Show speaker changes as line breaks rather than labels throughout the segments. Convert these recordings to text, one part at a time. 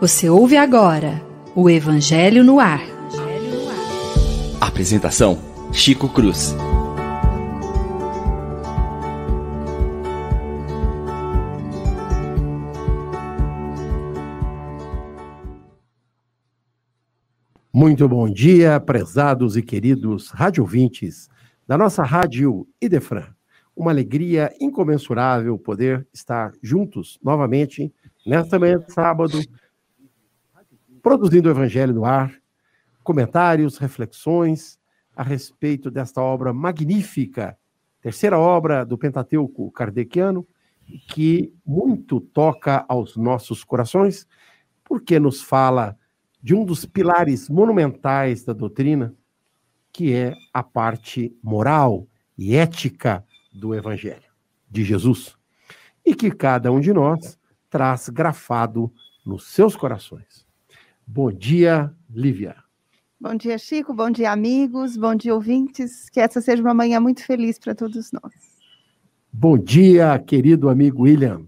Você ouve agora o Evangelho no Ar.
Apresentação: Chico Cruz.
Muito bom dia, prezados e queridos rádio ouvintes da nossa rádio Idefran. Uma alegria incomensurável poder estar juntos novamente nesta manhã de sábado, produzindo o Evangelho no ar, comentários, reflexões a respeito desta obra magnífica, terceira obra do Pentateuco kardeciano, que muito toca aos nossos corações, porque nos fala de um dos pilares monumentais da doutrina, que é a parte moral e ética do Evangelho de Jesus, e que cada um de nós traz grafado nos seus corações. Bom dia, Lívia.
Bom dia, Chico. Bom dia, amigos. Bom dia, ouvintes. Que essa seja uma manhã muito feliz para todos nós.
Bom dia, querido amigo William.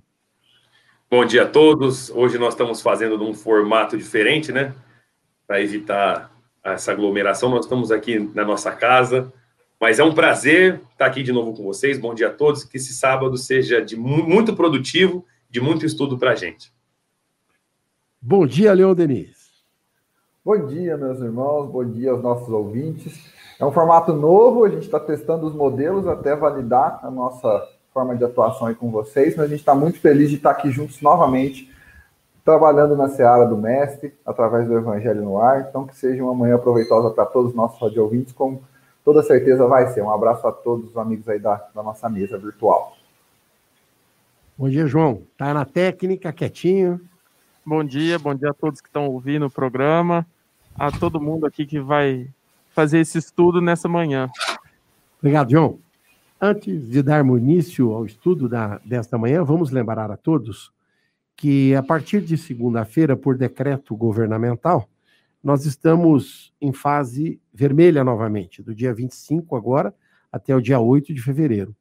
Bom dia a todos. Hoje nós estamos fazendo num formato diferente, né? Para evitar essa aglomeração, nós estamos aqui na nossa casa. Mas é um prazer estar aqui de novo com vocês. Bom dia a todos. Que esse sábado seja de muito produtivo, de muito estudo para a gente.
Bom dia, Leon Denis.
Bom dia, meus irmãos, bom dia aos nossos ouvintes. É um formato novo, a gente está testando os modelos até validar a nossa forma de atuação aí com vocês, mas a gente está muito feliz de estar aqui juntos novamente, trabalhando na seara do Mestre, através do Evangelho no Ar. Então, que seja uma manhã proveitosa para todos os nossos radio ouvintes, com toda certeza vai ser. Um abraço a todos os amigos aí da, da nossa mesa virtual.
Bom dia, João. Tá na técnica, quietinho.
Bom dia, bom dia a todos que estão ouvindo o programa, a todo mundo aqui que vai fazer esse estudo nessa manhã.
Obrigado, João. Antes de darmos início ao estudo da, desta manhã, vamos lembrar a todos que a partir de segunda-feira, por decreto governamental, nós estamos em fase vermelha novamente, do dia 25 agora até o dia 8 de fevereiro.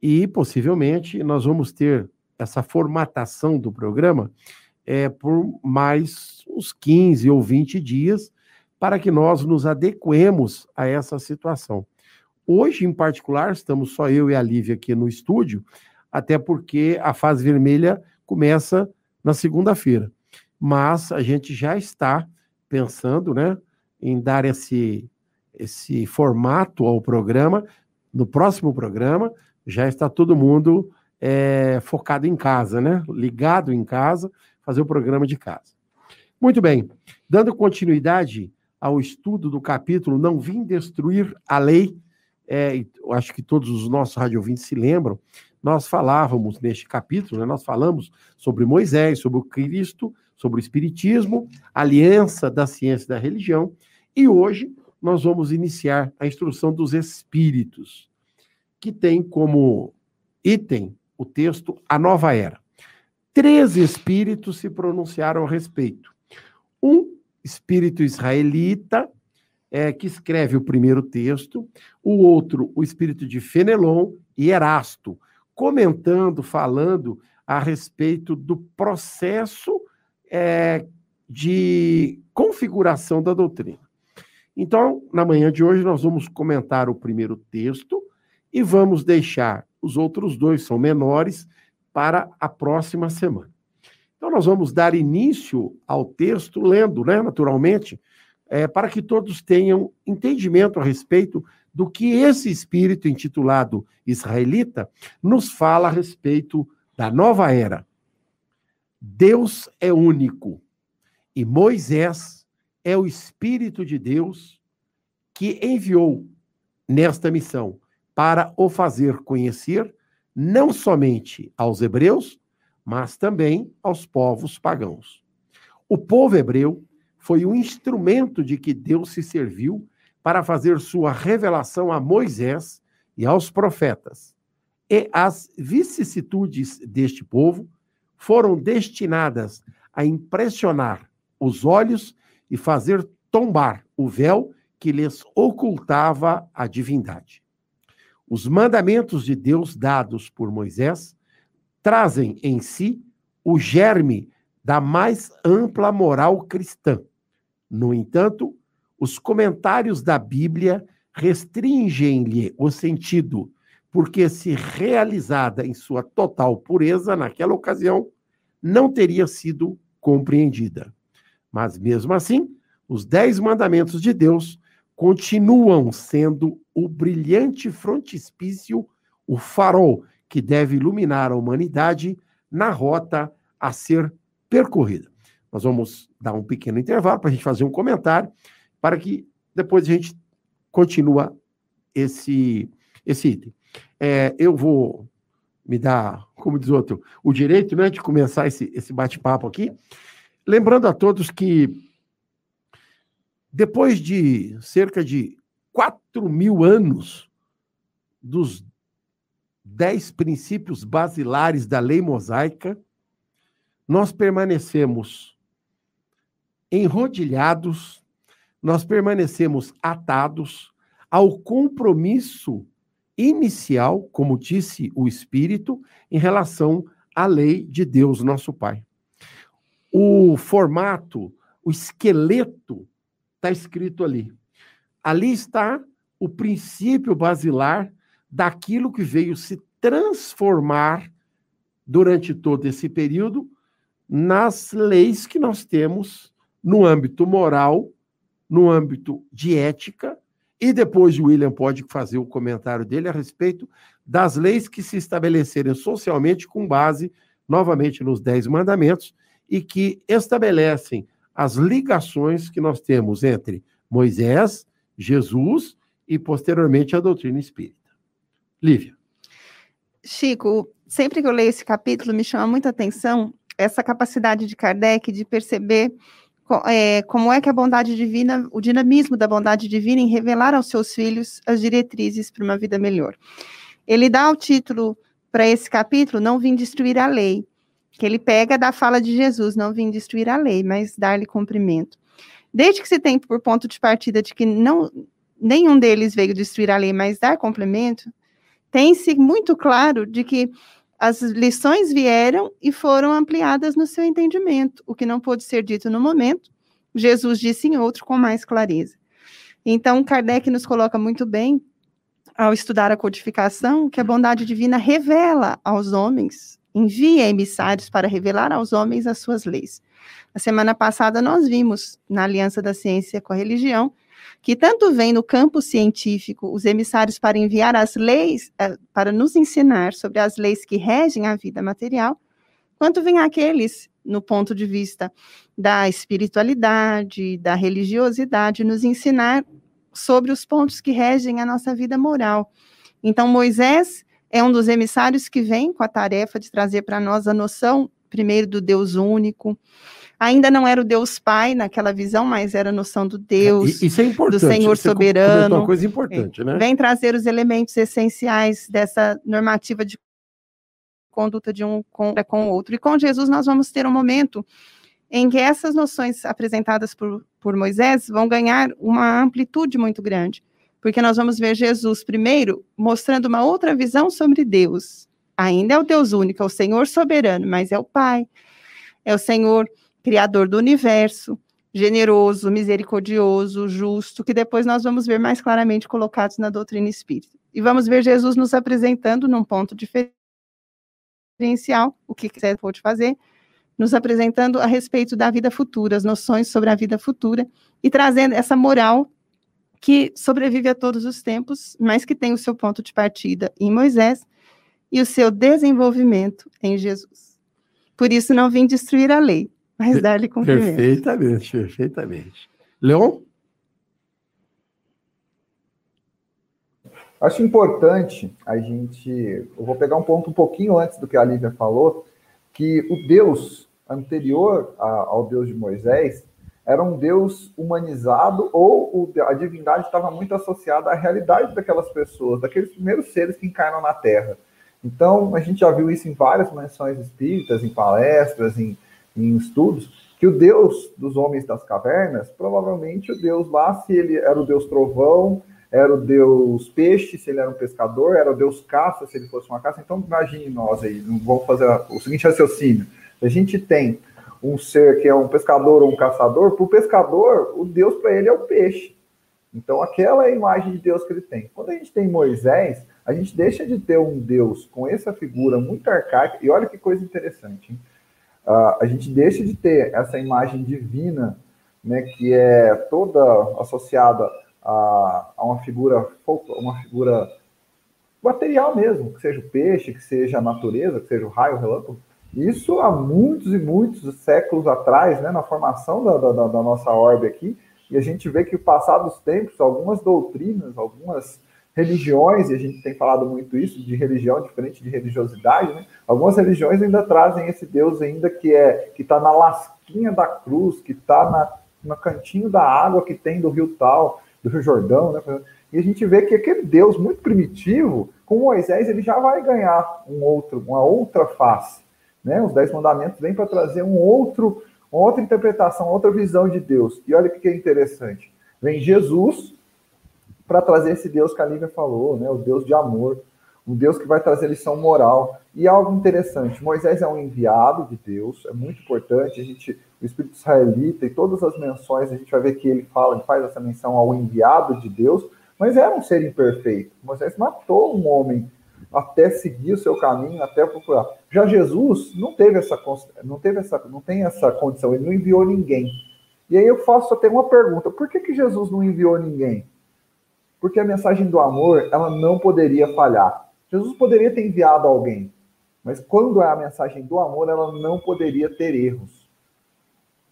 E possivelmente nós vamos ter essa formatação do programa é, por mais uns 15 ou 20 dias, para que nós nos adequemos a essa situação. Hoje, em particular, estamos só eu e a Lívia aqui no estúdio, até porque a fase vermelha começa na segunda-feira. Mas a gente já está pensando né, em dar esse, esse formato ao programa. No próximo programa, já está todo mundo é, focado em casa, né? Ligado em casa, fazer o programa de casa. Muito bem, dando continuidade ao estudo do capítulo Não Vim Destruir a Lei, é, acho que todos os nossos radiovintes se lembram, nós falávamos neste capítulo, né, nós falamos sobre Moisés, sobre o Cristo, sobre o Espiritismo, aliança da ciência e da religião, e hoje nós vamos iniciar a instrução dos Espíritos, que tem como item o texto A Nova Era. Três espíritos se pronunciaram a respeito. Um espírito israelita, é, que escreve o primeiro texto, o outro, o espírito de Fenelon e Erasto, comentando, falando a respeito do processo é, de configuração da doutrina. Então, na manhã de hoje, nós vamos comentar o primeiro texto e vamos deixar os outros dois, são menores, para a próxima semana. Então, nós vamos dar início ao texto lendo, né, naturalmente, é, para que todos tenham entendimento a respeito do que esse espírito intitulado israelita nos fala a respeito da nova era. Deus é único e Moisés é o Espírito de Deus que enviou nesta missão para o fazer conhecer não somente aos hebreus, mas também aos povos pagãos. O povo hebreu foi o instrumento de que Deus se serviu para fazer sua revelação a Moisés e aos profetas. E as vicissitudes deste povo foram destinadas a impressionar os olhos e fazer tombar o véu que lhes ocultava a divindade. Os mandamentos de Deus dados por Moisés trazem em si o germe da mais ampla moral cristã. No entanto, os comentários da Bíblia restringem-lhe o sentido, porque, se realizada em sua total pureza naquela ocasião, não teria sido compreendida. Mas, mesmo assim, os Dez Mandamentos de Deus continuam sendo o brilhante frontispício, o farol que deve iluminar a humanidade na rota a ser percorrida. Nós vamos dar um pequeno intervalo para a gente fazer um comentário, para que depois a gente continua esse, esse item. É, eu vou me dar, como diz outro, o direito né, de começar esse, esse bate-papo aqui. Lembrando a todos que, depois de cerca de 4 mil anos dos dez princípios basilares da lei mosaica, nós permanecemos enrodilhados, nós permanecemos atados ao compromisso inicial, como disse o Espírito, em relação à lei de Deus, nosso Pai. O formato, o esqueleto, está escrito ali. Ali está o princípio basilar daquilo que veio se transformar durante todo esse período nas leis que nós temos no âmbito moral, no âmbito de ética, e depois o William pode fazer o comentário dele a respeito das leis que se estabelecerem socialmente com base, novamente, nos Dez Mandamentos e que estabelecem as ligações que nós temos entre Moisés, Jesus e, posteriormente, a doutrina espírita. Lívia.
Chico, sempre que eu leio esse capítulo, me chama muita atenção essa capacidade de Kardec de perceber é, como é que a bondade divina, o dinamismo da bondade divina em revelar aos seus filhos as diretrizes para uma vida melhor. Ele dá o título para esse capítulo, Não Vim Destruir a Lei, que ele pega da fala de Jesus, não vim destruir a lei, mas dar-lhe cumprimento. Desde que se tem por ponto de partida de que não nenhum deles veio destruir a lei, mas dar cumprimento, tem-se muito claro de que as lições vieram e foram ampliadas no seu entendimento. O que não pôde ser dito no momento, Jesus disse em outro com mais clareza. Então, Kardec nos coloca muito bem, ao estudar a codificação, que a bondade divina revela aos homens, envia emissários para revelar aos homens as suas leis. Na semana passada, nós vimos, na aliança da ciência com a religião, que tanto vem no campo científico os emissários para enviar as leis, eh, para nos ensinar sobre as leis que regem a vida material, quanto vem aqueles no ponto de vista da espiritualidade, da religiosidade, nos ensinar sobre os pontos que regem a nossa vida moral. Então, Moisés é um dos emissários que vem com a tarefa de trazer para nós a noção, primeiro, do Deus único, Ainda não era o Deus Pai naquela visão, mas era a noção do Deus,
Isso é
do Senhor soberano.
uma coisa importante, né?
Vem trazer os elementos essenciais dessa normativa de conduta de um com, com o outro. E com Jesus nós vamos ter um momento em que essas noções apresentadas por, por Moisés vão ganhar uma amplitude muito grande, porque nós vamos ver Jesus primeiro mostrando uma outra visão sobre Deus. Ainda é o Deus único, é o Senhor soberano, mas é o Pai, é o Senhor Criador do universo, generoso, misericordioso, justo, que depois nós vamos ver mais claramente colocados na doutrina espírita. E vamos ver Jesus nos apresentando num ponto diferencial, o que quiser pode fazer, nos apresentando a respeito da vida futura, as noções sobre a vida futura, e trazendo essa moral que sobrevive a todos os tempos, mas que tem o seu ponto de partida em Moisés e o seu desenvolvimento em Jesus. Por isso não vim destruir a lei, mas dar-lhe cumprimento.
Perfeitamente, perfeitamente. Leon?
Acho importante a gente. Eu vou pegar um ponto um pouquinho antes do que a Lívia falou, que o Deus anterior ao Deus de Moisés era um Deus humanizado ou a divindade estava muito associada à realidade daquelas pessoas, daqueles primeiros seres que encarnam na Terra. Então, a gente já viu isso em várias menções espíritas, em palestras, em, em estudos, que o Deus dos homens das cavernas, provavelmente o Deus lá, se ele era o Deus trovão, era o Deus peixe, se ele era um pescador, era o Deus caça, se ele fosse uma caça. Então, imagine nós aí, vamos fazer o seguinte raciocínio. A gente tem um ser que é um pescador ou um caçador, para o pescador, o Deus para ele é o peixe. Então, aquela é a imagem de Deus que ele tem. Quando a gente tem Moisés, a gente deixa de ter um Deus com essa figura muito arcaica, e olha que coisa interessante, uh, a gente deixa de ter essa imagem divina, né, que é toda associada a, a uma figura uma figura material mesmo, que seja o peixe, que seja a natureza, que seja o raio, o relâmpago. Isso há muitos e muitos séculos atrás, né, na formação da, da, da nossa orbe aqui, e a gente vê que, passados tempos, algumas doutrinas, algumas religiões, e a gente tem falado muito isso, de religião diferente de religiosidade, né? Algumas religiões ainda trazem esse Deus ainda que é que está na lasquinha da cruz, que está no cantinho da água que tem do rio tal, do Rio Jordão, né? E a gente vê que aquele Deus muito primitivo, com Moisés, ele já vai ganhar um outro, uma outra face. Né? Os Dez Mandamentos vêm para trazer um outro, uma outra interpretação, outra visão de Deus. E olha o que é interessante. Vem Jesus para trazer esse Deus que a Lívia falou, né? o Deus de amor, um Deus que vai trazer lição moral. E algo interessante, Moisés é um enviado de Deus, é muito importante, a gente, o espírito israelita e todas as menções, a gente vai ver que ele fala, ele faz essa menção ao enviado de Deus, mas era um ser imperfeito. Moisés matou um homem até seguir o seu caminho, até procurar. Já Jesus não teve essa não teve essa não tem essa condição, ele não enviou ninguém. E aí eu faço até uma pergunta: por que, que Jesus não enviou ninguém? Porque a mensagem do amor, ela não poderia falhar. Jesus poderia ter enviado alguém, mas quando é a mensagem do amor, ela não poderia ter erros.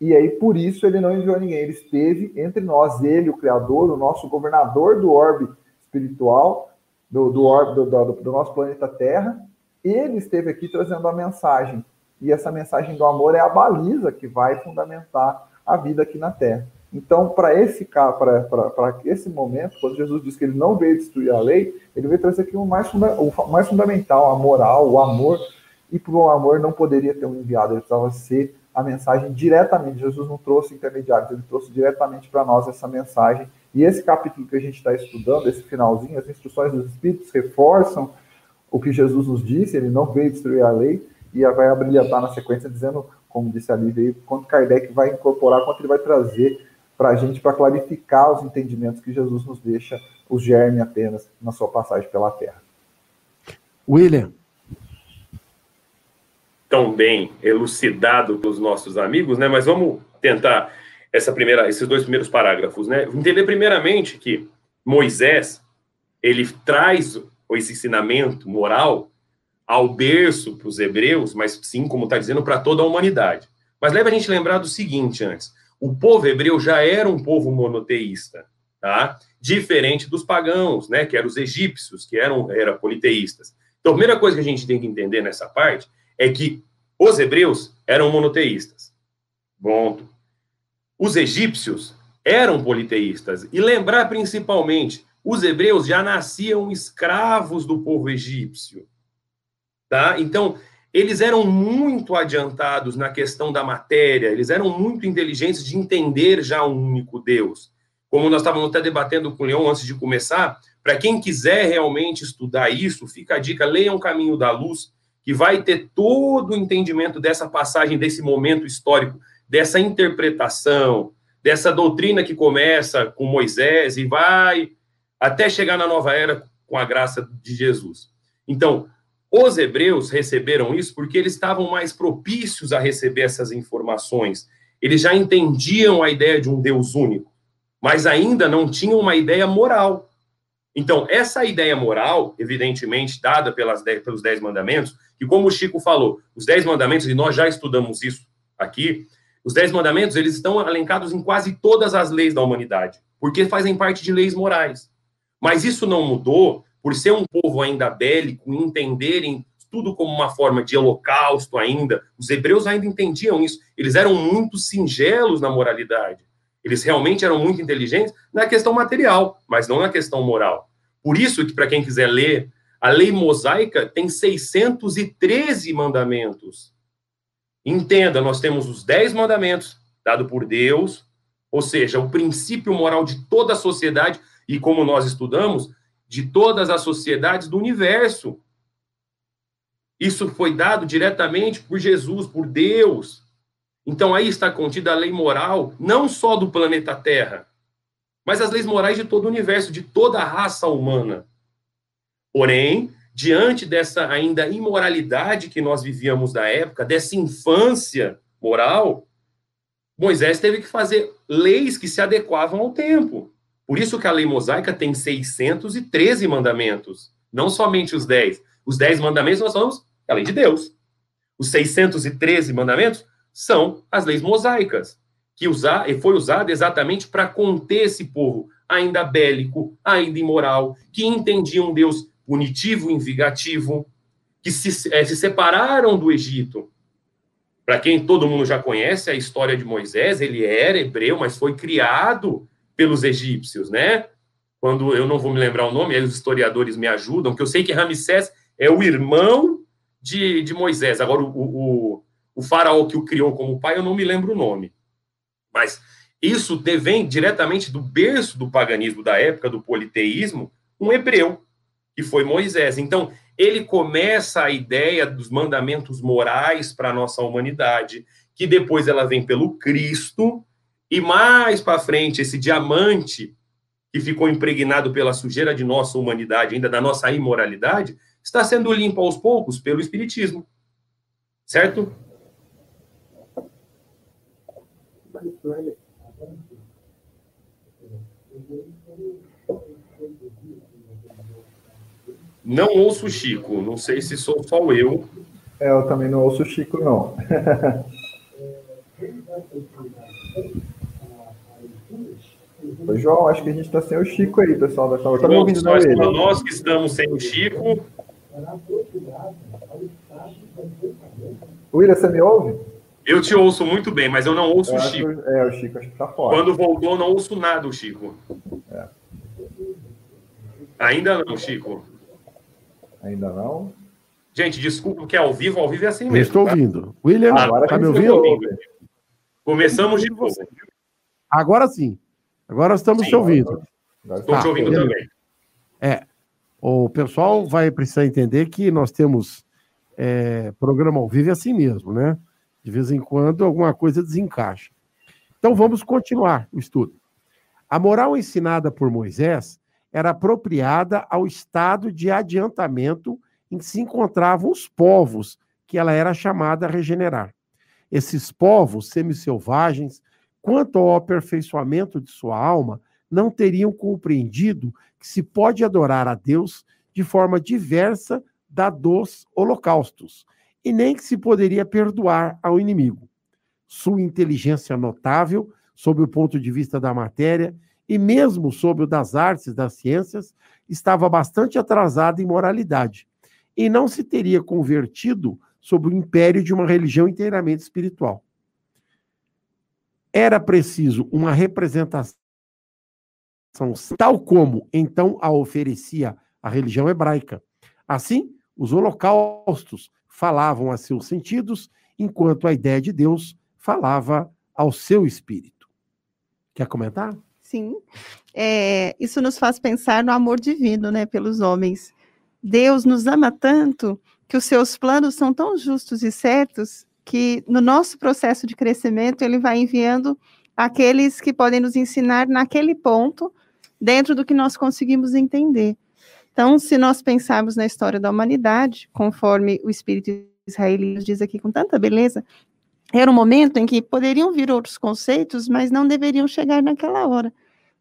E aí, por isso, ele não enviou ninguém. Ele esteve entre nós, ele, o Criador, o nosso governador do orbe espiritual, do, do, orbe, do, do, do nosso planeta Terra. Ele esteve aqui trazendo a mensagem. E essa mensagem do amor é a baliza que vai fundamentar a vida aqui na Terra. Então, para esse para esse momento, quando Jesus diz que ele não veio destruir a lei, ele veio trazer aqui o mais, funda, o mais fundamental, a moral, o amor. E para o amor não poderia ter um enviado, ele precisava ser a mensagem diretamente. Jesus não trouxe intermediários, ele trouxe diretamente para nós essa mensagem. E esse capítulo que a gente está estudando, esse finalzinho, as instruções dos Espíritos reforçam o que Jesus nos disse, ele não veio destruir a lei, e vai abrilhantar na sequência dizendo, como disse ali, veio, quanto Kardec vai incorporar, quanto ele vai trazer para a gente, para clarificar os entendimentos que Jesus nos deixa, os germe apenas na sua passagem pela Terra.
William,
tão bem elucidado pelos nossos amigos, né? Mas vamos tentar essa primeira, esses dois primeiros parágrafos, né? Entender primeiramente que Moisés ele traz esse ensinamento moral ao berço para os hebreus, mas sim, como está dizendo, para toda a humanidade. Mas leva a gente lembrar do seguinte antes: o povo hebreu já era um povo monoteísta, tá? Diferente dos pagãos, né? Que eram os egípcios, que eram era politeístas. Então, a primeira coisa que a gente tem que entender nessa parte é que os hebreus eram monoteístas. Ponto. Os egípcios eram politeístas. E lembrar principalmente, os hebreus já nasciam escravos do povo egípcio. Tá? Então, eles eram muito adiantados na questão da matéria, eles eram muito inteligentes de entender já um único Deus. Como nós estávamos até debatendo com o Leão antes de começar, para quem quiser realmente estudar isso, fica a dica, leiam Caminho da Luz, que vai ter todo o entendimento dessa passagem, desse momento histórico, dessa interpretação, dessa doutrina que começa com Moisés e vai até chegar na nova era com a graça de Jesus. Então, os hebreus receberam isso porque eles estavam mais propícios a receber essas informações. Eles já entendiam a ideia de um Deus único, mas ainda não tinham uma ideia moral. Então, essa ideia moral, evidentemente, dada pelas dez, pelos Dez Mandamentos, que, como o Chico falou, os Dez Mandamentos, e nós já estudamos isso aqui, os Dez Mandamentos, eles estão alencados em quase todas as leis da humanidade, porque fazem parte de leis morais. Mas isso não mudou por ser um povo ainda bélico, entenderem tudo como uma forma de holocausto ainda. Os hebreus ainda entendiam isso. Eles eram muito singelos na moralidade. Eles realmente eram muito inteligentes na questão material, mas não na questão moral. Por isso que, para quem quiser ler, a lei mosaica tem 613 mandamentos. Entenda, nós temos os 10 mandamentos dados por Deus, ou seja, o princípio moral de toda a sociedade, e como nós estudamos, de todas as sociedades do universo. Isso foi dado diretamente por Jesus, por Deus. Então aí está contida a lei moral, não só do planeta Terra, mas as leis morais de todo o universo, de toda a raça humana. Porém, diante dessa ainda imoralidade que nós vivíamos da época, dessa infância moral, Moisés teve que fazer leis que se adequavam ao tempo. Por isso que a lei mosaica tem 613 mandamentos, não somente os 10. Os 10 mandamentos nós falamos a lei de Deus. Os 613 mandamentos são as leis mosaicas que usar, foi usada exatamente para conter esse povo ainda bélico, ainda imoral, que entendia um Deus punitivo vingativo, que se, é, se separaram do Egito. Para quem todo mundo já conhece a história de Moisés, ele era hebreu, mas foi criado pelos egípcios, né? Quando eu não vou me lembrar o nome, aí os historiadores me ajudam, que eu sei que Ramsés é o irmão de, de Moisés. Agora, o, o, o faraó que o criou como pai, eu não me lembro o nome. Mas isso vem diretamente do berço do paganismo da época, do politeísmo, um hebreu, que foi Moisés. Então, ele começa a ideia dos mandamentos morais para a nossa humanidade, que depois ela vem pelo Cristo, e mais para frente, esse diamante que ficou impregnado pela sujeira de nossa humanidade, ainda da nossa imoralidade, está sendo limpo aos poucos pelo Espiritismo. Certo? Não ouço Chico, não sei se sou só eu.
É, eu também não ouço Chico, não. Oi, João, acho que a gente está sem o Chico aí, pessoal da sala. Tá
ouvindo nós, ele? nós que estamos sem o Chico.
William, você me ouve?
Eu te ouço muito bem, mas eu não ouço
eu
o Chico.
Acho, é, o Chico acho que tá fora.
Quando voltou, não ouço nada o Chico.
É.
Ainda não, Chico.
Ainda não?
Gente, desculpa que é ao vivo, ao vivo é assim mesmo.
Eu estou
tá?
ouvindo. William, ah, agora tá me ouvindo?
ouvindo? Começamos de novo.
Agora sim. Agora estamos sim, te ouvindo.
Estou tá, te ouvindo também.
É. O pessoal vai precisar entender que nós temos é, programa ao vivo é assim mesmo, né? De vez em quando alguma coisa desencaixa. Então vamos continuar o estudo. A moral ensinada por Moisés era apropriada ao estado de adiantamento em que se encontravam os povos que ela era chamada a regenerar. Esses povos semi-selvagens, quanto ao aperfeiçoamento de sua alma, não teriam compreendido que se pode adorar a Deus de forma diversa da dos holocaustos, e nem que se poderia perdoar ao inimigo. Sua inteligência notável, sob o ponto de vista da matéria, e mesmo sob o das artes das ciências, estava bastante atrasada em moralidade, e não se teria convertido sob o império de uma religião inteiramente espiritual. Era preciso uma representação tal como então a oferecia a religião hebraica. Assim, os holocaustos falavam a seus sentidos, enquanto a ideia de Deus falava ao seu espírito. Quer comentar?
Sim. É, isso nos faz pensar no amor divino, né, pelos homens. Deus nos ama tanto que os seus planos são tão justos e certos que no nosso processo de crescimento ele vai enviando aqueles que podem nos ensinar naquele ponto, dentro do que nós conseguimos entender. Então, se nós pensarmos na história da humanidade, conforme o Espírito israelita diz aqui com tanta beleza, era um momento em que poderiam vir outros conceitos, mas não deveriam chegar naquela hora.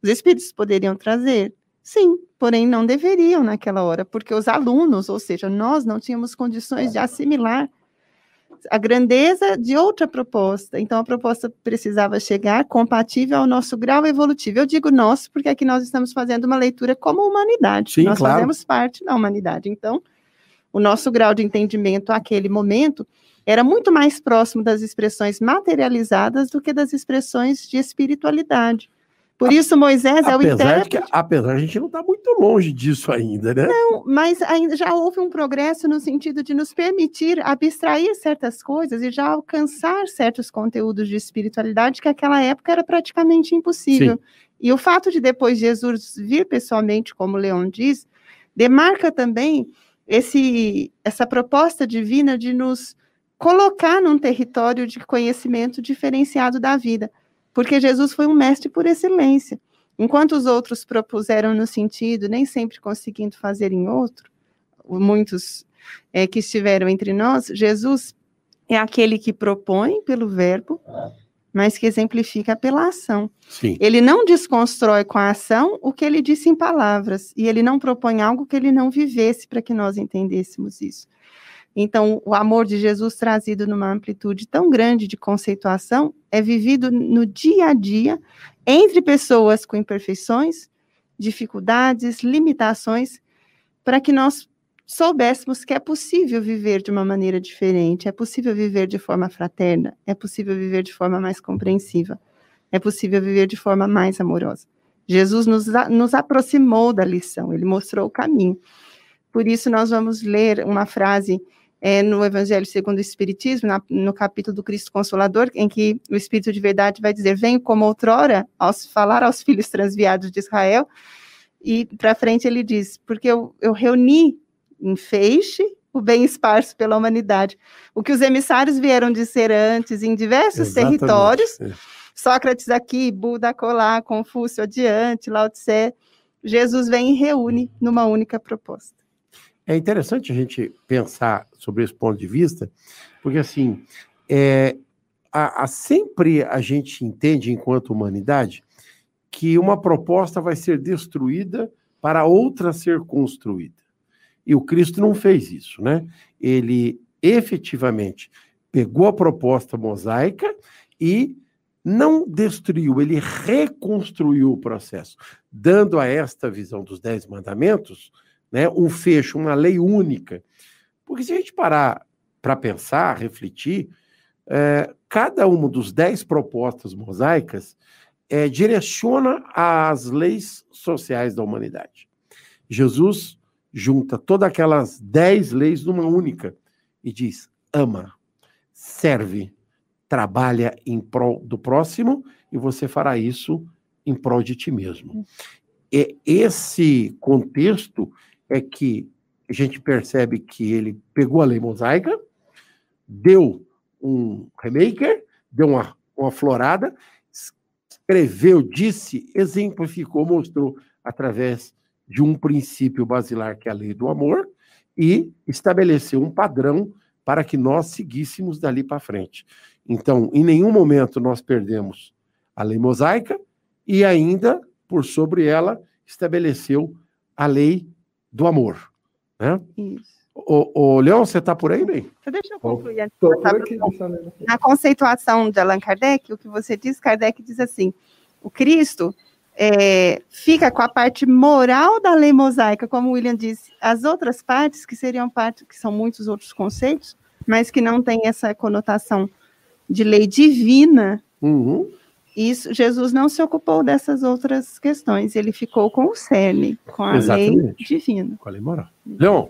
Os espíritos poderiam trazer? Sim, porém não deveriam naquela hora, porque os alunos, ou seja, nós não tínhamos condições de assimilar a grandeza de outra proposta. Então, a proposta precisava chegar compatível ao nosso grau evolutivo. Eu digo nosso, porque aqui nós estamos fazendo uma leitura como humanidade.
Sim,
nós
claro.
fazemos parte da humanidade. Então, o nosso grau de entendimento àquele momento era muito mais próximo das expressões materializadas do que das expressões de espiritualidade. Por isso, Moisés é o intérprete.
Que, apesar a gente não está muito longe disso ainda, né?
Não, mas ainda já houve um progresso no sentido de nos permitir abstrair certas coisas e já alcançar certos conteúdos de espiritualidade que naquela época era praticamente impossível. Sim. E o fato de depois Jesus vir pessoalmente, como Leon diz, demarca também esse, essa proposta divina de nos colocar num território de conhecimento diferenciado da vida, porque Jesus foi um mestre por excelência. Enquanto os outros propuseram no sentido, nem sempre conseguindo fazer em outro, muitos é, que estiveram entre nós, Jesus é aquele que propõe pelo verbo, mas que exemplifica pela ação.
Sim.
Ele não desconstrói com a ação o que ele disse em palavras, e ele não propõe algo que ele não vivesse para que nós entendêssemos isso. Então, o amor de Jesus trazido numa amplitude tão grande de conceituação é vivido no dia a dia entre pessoas com imperfeições, dificuldades, limitações, para que nós soubéssemos que é possível viver de uma maneira diferente, é possível viver de forma fraterna, é possível viver de forma mais compreensiva, é possível viver de forma mais amorosa. Jesus nos, nos aproximou da lição, ele mostrou o caminho. Por isso, nós vamos ler uma frase é, no Evangelho segundo o Espiritismo, na, no capítulo do Cristo Consolador, em que o Espírito de Verdade vai dizer: Venho como outrora aos, falar aos filhos transviados de Israel. E para frente ele diz: Porque eu, eu reuni em feixe o bem esparso pela humanidade. O que os emissários vieram dizer antes em diversos Exatamente. territórios, é. Sócrates aqui, Buda colar, Confúcio adiante, Lao Tse, Jesus vem e reúne numa única proposta.
É interessante a gente pensar sobre esse ponto de vista, porque assim, é, a, a, sempre a gente entende, enquanto humanidade, que uma proposta vai ser destruída para outra ser construída. E o Cristo não fez isso, né? Ele efetivamente pegou a proposta mosaica e não destruiu, ele reconstruiu o processo, dando a esta visão dos Dez Mandamentos né, um fecho, uma lei única. Porque se a gente parar para pensar, refletir, é, cada uma dos dez propostas mosaicas é, direciona as leis sociais da humanidade. Jesus junta todas aquelas dez leis numa única e diz: ama, serve, trabalha em prol do próximo e você fará isso em prol de ti mesmo. E esse contexto é que a gente percebe que ele pegou a lei mosaica, deu um remaker, deu uma, uma florada, escreveu, disse, exemplificou, mostrou através de um princípio basilar que é a lei do amor e estabeleceu um padrão para que nós seguíssemos dali para frente. Então, em nenhum momento nós perdemos a lei mosaica e ainda, por sobre ela, estabeleceu a lei do amor. Né? Isso. O, o Leão, você está por aí, bem?
Deixa eu concluir. aqui, Na conceituação de Allan Kardec, o que você diz, Kardec diz assim, o Cristo é, fica com a parte moral da lei mosaica, como o William disse, as outras partes, que seriam partes, que são muitos outros conceitos, mas que não tem essa conotação de lei divina,
uhum.
Isso, Jesus não se ocupou dessas outras questões, ele ficou com o cerne, com a Exatamente. lei divina.
Com a lei moral. Leon.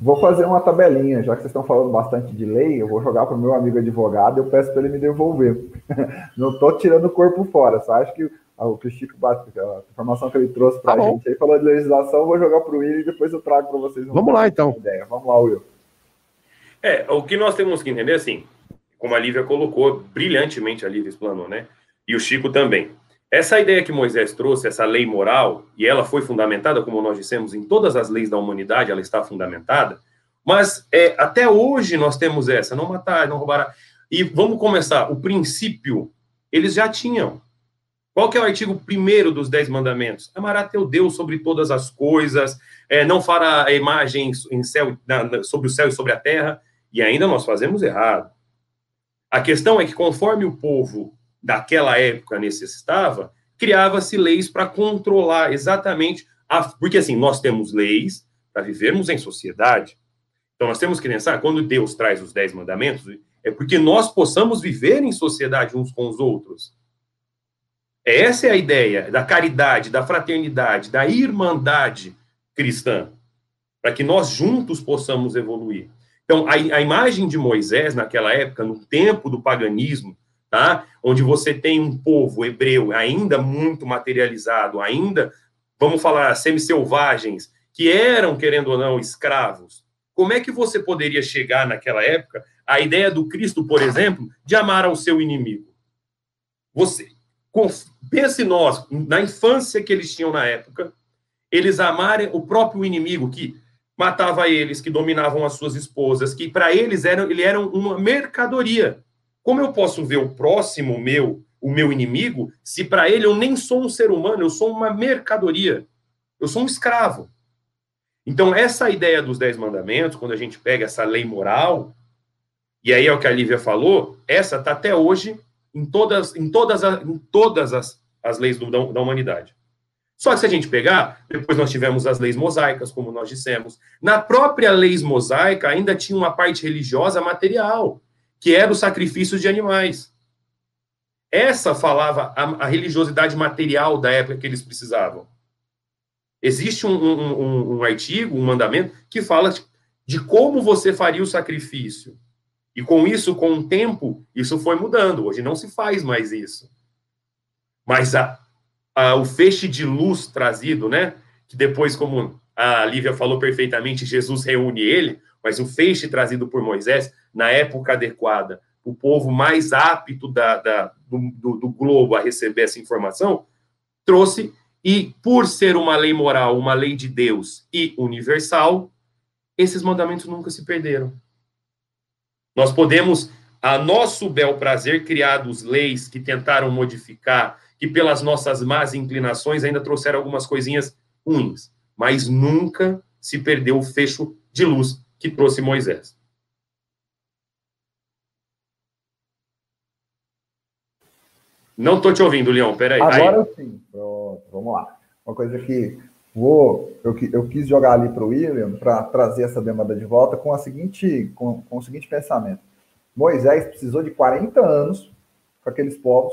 Vou fazer uma tabelinha, já que vocês estão falando bastante de lei, eu vou jogar para o meu amigo advogado e eu peço para ele me devolver. não estou tirando o corpo fora, só acho que o que o Chico bate, a informação que ele trouxe para a tá gente aí, falou de legislação, eu vou jogar para o Will e depois eu trago para vocês.
Vamos lá, então.
Ideia. Vamos lá, Will.
É, o que nós temos que entender, assim, como a Lívia colocou, brilhantemente a Lívia explanou, né? E o Chico também. Essa ideia que Moisés trouxe, essa lei moral, e ela foi fundamentada, como nós dissemos, em todas as leis da humanidade, ela está fundamentada, mas é, até hoje nós temos essa, não matar, não roubar. E vamos começar, o princípio, eles já tinham. Qual que é o artigo primeiro dos Dez Mandamentos? Amará teu Deus sobre todas as coisas, é, não fará imagens em céu, na, sobre o céu e sobre a terra, e ainda nós fazemos errado. A questão é que conforme o povo daquela época necessitava, criava-se leis para controlar exatamente a, porque assim, nós temos leis para vivermos em sociedade. Então nós temos que pensar, quando Deus traz os dez mandamentos, é porque nós possamos viver em sociedade uns com os outros. Essa é a ideia da caridade, da fraternidade, da irmandade cristã, para que nós juntos possamos evoluir. Então, a, a imagem de Moisés naquela época, no tempo do paganismo, tá? Onde você tem um povo hebreu ainda muito materializado, ainda, vamos falar, semi-selvagens, que eram, querendo ou não, escravos, como é que você poderia chegar naquela época à ideia do Cristo, por exemplo, de amar ao seu inimigo? Você pense nós, na infância que eles tinham na época, eles amarem o próprio inimigo que matava eles, que dominavam as suas esposas, que para eles eram, ele eram uma mercadoria. Como eu posso ver o próximo meu, o meu inimigo, se para ele eu nem sou um ser humano, eu sou uma mercadoria, eu sou um escravo. Então, essa ideia dos Dez Mandamentos, quando a gente pega essa lei moral, e aí é o que a Lívia falou, essa está até hoje em todas, em todas, em todas as, as leis do, da humanidade. Só que se a gente pegar, depois nós tivemos as leis mosaicas, como nós dissemos. Na própria lei mosaica ainda tinha uma parte religiosa material, que era o sacrifício de animais. Essa falava a, a religiosidade material da época que eles precisavam. Existe um, um, um, um artigo, um mandamento, que fala de como você faria o sacrifício. E com isso, com o tempo, isso foi mudando. Hoje não se faz mais isso. Mas a, ah, o feixe de luz trazido, né? Que depois, como a Lívia falou perfeitamente, Jesus reúne ele, mas o feixe trazido por Moisés, na época adequada, o povo mais apto da, da do, do, do globo a receber essa informação, trouxe, e por ser uma lei moral, uma lei de Deus e universal, esses mandamentos nunca se perderam. Nós podemos, a nosso bel prazer, criados leis que tentaram modificar que pelas nossas más inclinações ainda trouxeram algumas coisinhas ruins, mas nunca se perdeu o fecho de luz que trouxe Moisés. Não estou te ouvindo, Leão, peraí.
Agora aí. sim, pronto, vamos lá. Uma coisa que vou, eu, eu quis jogar ali para o William para trazer essa demanda de volta com, a seguinte, com, com o seguinte pensamento. Moisés precisou de 40 anos com aqueles povos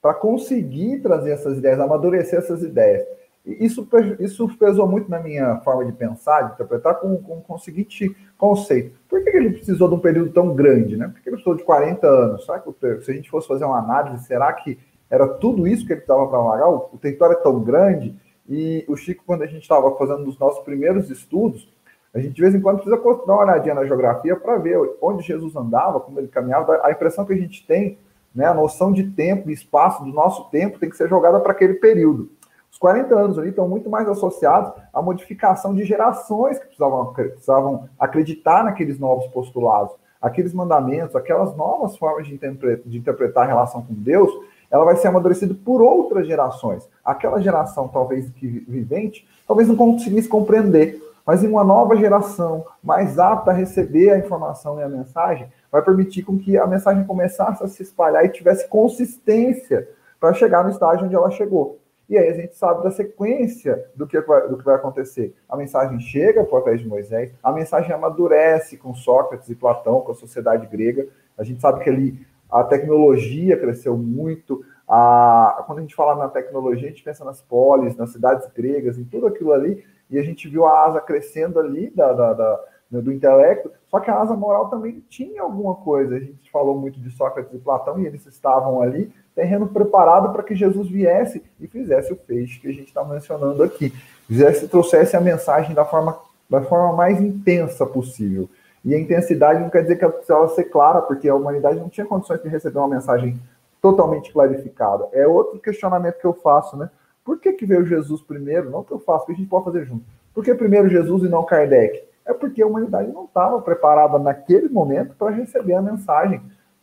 para conseguir trazer essas ideias, amadurecer essas ideias. Isso, isso pesou muito na minha forma de pensar, de interpretar, com, com, com o seguinte conceito. Por que ele precisou de um período tão grande? Né? Por que ele precisou de 40 anos? Será que, se a gente fosse fazer uma análise, será que era tudo isso que ele precisava para vagar? O, o território é tão grande. E o Chico, quando a gente estava fazendo os nossos primeiros estudos, a gente de vez em quando precisa dar uma olhadinha na geografia para ver onde Jesus andava, como ele caminhava. A impressão que a gente tem né? A noção de tempo e espaço do nosso tempo tem que ser jogada para aquele período. Os 40 anos ali estão muito mais associados à modificação de gerações que precisavam, precisavam acreditar naqueles novos postulados, aqueles mandamentos, aquelas novas formas de, interpretar, de interpretar a relação com Deus, ela vai ser amadurecida por outras gerações. Aquela geração, talvez que vivente, talvez não conseguisse compreender, mas em uma nova geração, mais apta a receber a informação e a mensagem, vai permitir com que a mensagem começasse a se espalhar e tivesse consistência para chegar no estágio onde ela chegou. E aí a gente sabe da sequência do que vai, do que vai acontecer. A mensagem chega por trás de Moisés, a mensagem amadurece com Sócrates e Platão, com a sociedade grega. A gente sabe que ali a tecnologia cresceu muito. A, quando a gente fala na tecnologia, a gente pensa nas polis, nas cidades gregas, em tudo aquilo ali, e a gente viu a asa crescendo ali da, da, da né, do intelecto, só que a asa moral também tinha alguma coisa. A gente falou muito de Sócrates e Platão, e eles estavam ali, terreno preparado para que Jesus viesse e fizesse o feixe que a gente está mencionando aqui. Fizesse, trouxesse a mensagem da forma, da forma mais intensa possível. E a intensidade não quer dizer que ela precisava ser clara, porque a humanidade não tinha condições de receber uma mensagem totalmente clarificada. É outro questionamento que eu faço, né? Por que, que veio Jesus primeiro? Não que eu faço, que a gente pode fazer junto. Por que primeiro Jesus e não Kardec? é porque a humanidade não estava preparada naquele momento para receber a mensagem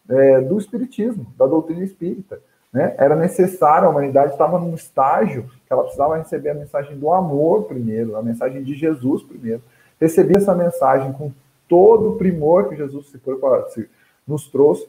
é, do Espiritismo, da doutrina espírita. Né? Era necessário, a humanidade estava num estágio que ela precisava receber a mensagem do amor primeiro, a mensagem de Jesus primeiro. Receber essa mensagem com todo o primor que Jesus se, se nos trouxe.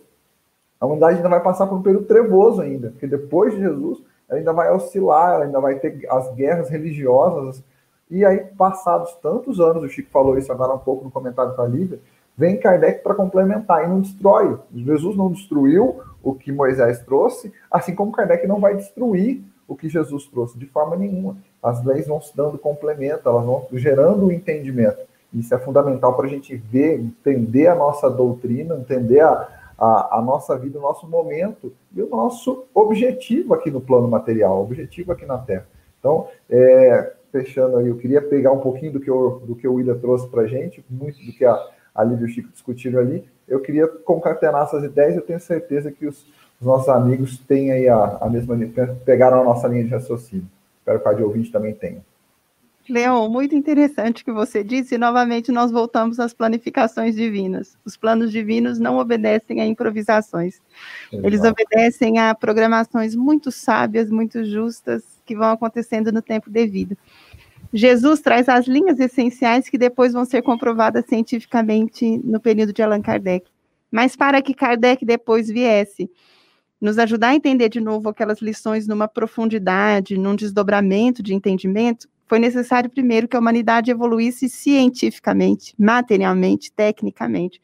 A humanidade ainda vai passar por um período trevoso ainda, porque depois de Jesus, ela ainda vai oscilar, ela ainda vai ter as guerras religiosas, e aí, passados tantos anos, o Chico falou isso agora um pouco no comentário para a Lívia, vem Kardec para complementar e não destrói. Jesus não destruiu o que Moisés trouxe, assim como Kardec não vai destruir o que Jesus trouxe de forma nenhuma. As leis vão se dando complemento, elas vão gerando o entendimento. Isso é fundamental para a gente ver, entender a nossa doutrina, entender a, a, a, nossa vida, o nosso momento e o nosso objetivo aqui no plano material, objetivo aqui na Terra. Então, é, fechando aí, eu queria pegar um pouquinho do que, eu, do que o William trouxe para a gente, muito do que a, a Lívia e o Chico discutiram ali. Eu queria concatenar essas ideias, eu tenho certeza que os, os nossos amigos têm aí a, a mesma, pegaram a nossa linha de raciocínio. Espero que a de ouvinte também tenha.
Leon, muito interessante o que você disse, e novamente nós voltamos às planificações divinas. Os planos divinos não obedecem a improvisações, Exato. eles obedecem a programações muito sábias, muito justas, que vão acontecendo no tempo devido. Jesus traz as linhas essenciais que depois vão ser comprovadas cientificamente no período de Allan Kardec. Mas para que Kardec depois viesse nos ajudar a entender de novo aquelas lições numa profundidade, num desdobramento de entendimento, foi necessário primeiro que a humanidade evoluísse cientificamente, materialmente, tecnicamente.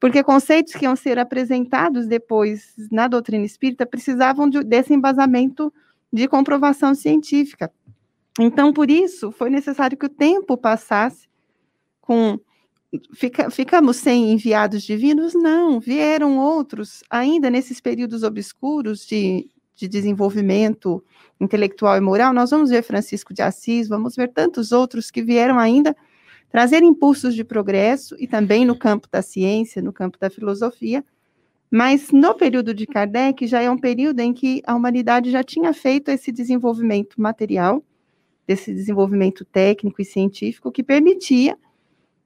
Porque conceitos que iam ser apresentados depois na doutrina espírita precisavam de, desse embasamento de comprovação científica. Então, por isso, foi necessário que o tempo passasse com. Fica, ficamos sem enviados divinos? Não, vieram outros, ainda nesses períodos obscuros de, de desenvolvimento intelectual e moral, nós vamos ver Francisco de Assis, vamos ver tantos outros que vieram ainda trazer impulsos de progresso e também no campo da ciência, no campo da filosofia. Mas no período de Kardec já é um período em que a humanidade já tinha feito esse desenvolvimento material, desse desenvolvimento técnico e científico que permitia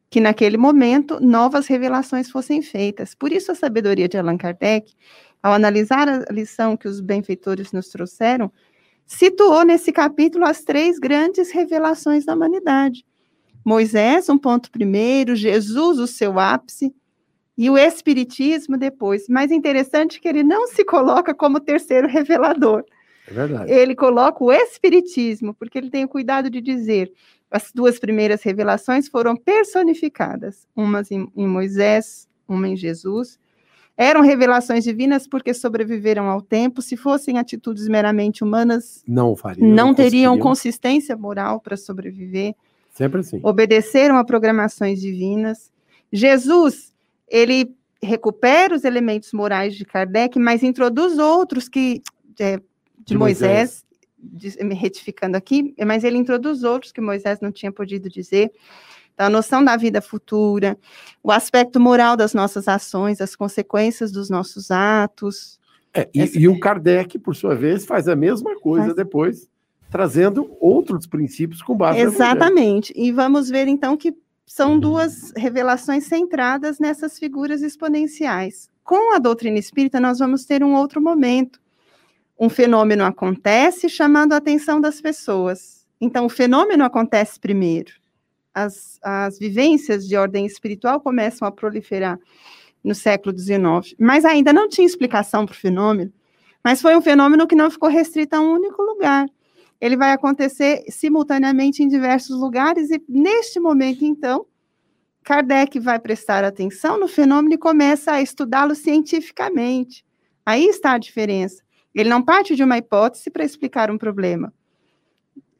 que naquele momento novas revelações fossem feitas. Por isso a sabedoria de Allan Kardec ao analisar a lição que os benfeitores nos trouxeram, situou nesse capítulo as três grandes revelações da humanidade. Moisés, um ponto primeiro, Jesus, o seu ápice, e o Espiritismo depois. Mais interessante que ele não se coloca como terceiro revelador.
É verdade.
Ele coloca o Espiritismo, porque ele tem o cuidado de dizer as duas primeiras revelações foram personificadas, uma em, em Moisés, uma em Jesus, eram revelações divinas porque sobreviveram ao tempo. Se fossem atitudes meramente humanas,
não, fariam,
não, não teriam consistência moral para sobreviver.
Sempre assim.
Obedeceram a programações divinas. Jesus, ele recupera os elementos morais de Kardec, mas introduz outros que é, de, de, Moisés, Moisés. De, me retificando aqui, mas ele introduz outros que Moisés não tinha podido dizer. Então, a noção da vida futura, o aspecto moral das nossas ações, as consequências dos nossos atos.
É, e, Essa... e, o Kardec, por sua vez, faz a mesma coisa faz... depois, trazendo outros princípios com base
Exatamente. E vamos ver, então, que são duas revelações centradas nessas figuras exponenciais. Com a doutrina espírita, nós vamos ter um outro momento. Um fenômeno acontece chamando a atenção das pessoas. Então, o fenômeno acontece primeiro as, as vivências de ordem espiritual começam a proliferar no século XIX. Mas ainda não tinha explicação para o fenômeno, mas foi um fenômeno que não ficou restrito a um único lugar. Ele vai acontecer simultaneamente em diversos lugares, e neste momento, então, Kardec vai prestar atenção no fenômeno e começa a estudá-lo cientificamente. Aí está a diferença. Ele não parte de uma hipótese para explicar um problema.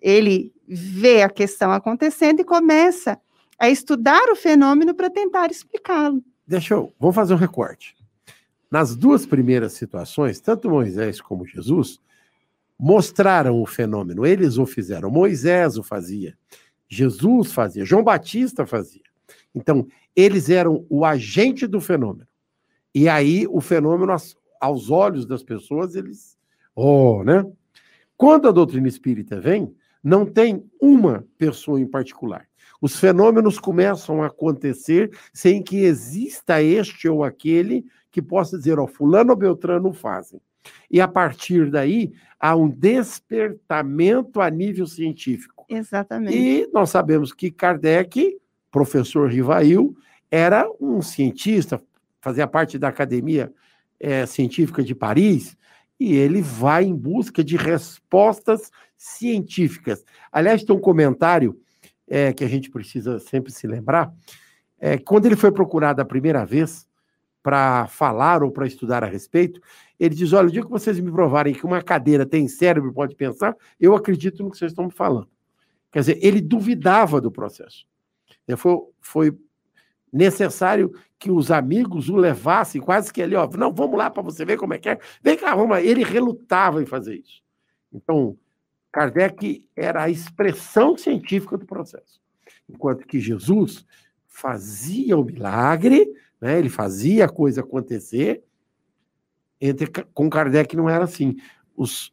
Ele vê a questão acontecendo e começa a estudar o fenômeno para tentar explicá-lo.
Deixa eu, vamos fazer um recorte. Nas duas primeiras situações, tanto Moisés como Jesus mostraram o fenômeno, eles o fizeram. Moisés o fazia, Jesus fazia, João Batista fazia. Então, eles eram o agente do fenômeno. E aí, o fenômeno, aos olhos das pessoas, eles. Oh, né? Quando a doutrina espírita vem, não tem uma pessoa em particular. Os fenômenos começam a acontecer sem que exista este ou aquele que possa dizer, ó, fulano ou beltrano fazem. E a partir daí, há um despertamento a nível científico.
Exatamente.
E nós sabemos que Kardec, professor Rivail, era um cientista, fazia parte da Academia é, Científica de Paris, e ele vai em busca de respostas científicas. Aliás, tem um comentário é, que a gente precisa sempre se lembrar. É, quando ele foi procurado a primeira vez para falar ou para estudar a respeito, ele diz: Olha, o dia que vocês me provarem que uma cadeira tem cérebro e pode pensar, eu acredito no que vocês estão me falando. Quer dizer, ele duvidava do processo. Foi, foi necessário que os amigos o levassem, quase que ali, ó, não, vamos lá para você ver como é que é. Vem cá, vamos lá. Ele relutava em fazer isso. Então, Kardec era a expressão científica do processo. Enquanto que Jesus fazia o milagre, né? ele fazia a coisa acontecer, entre, com Kardec não era assim. Os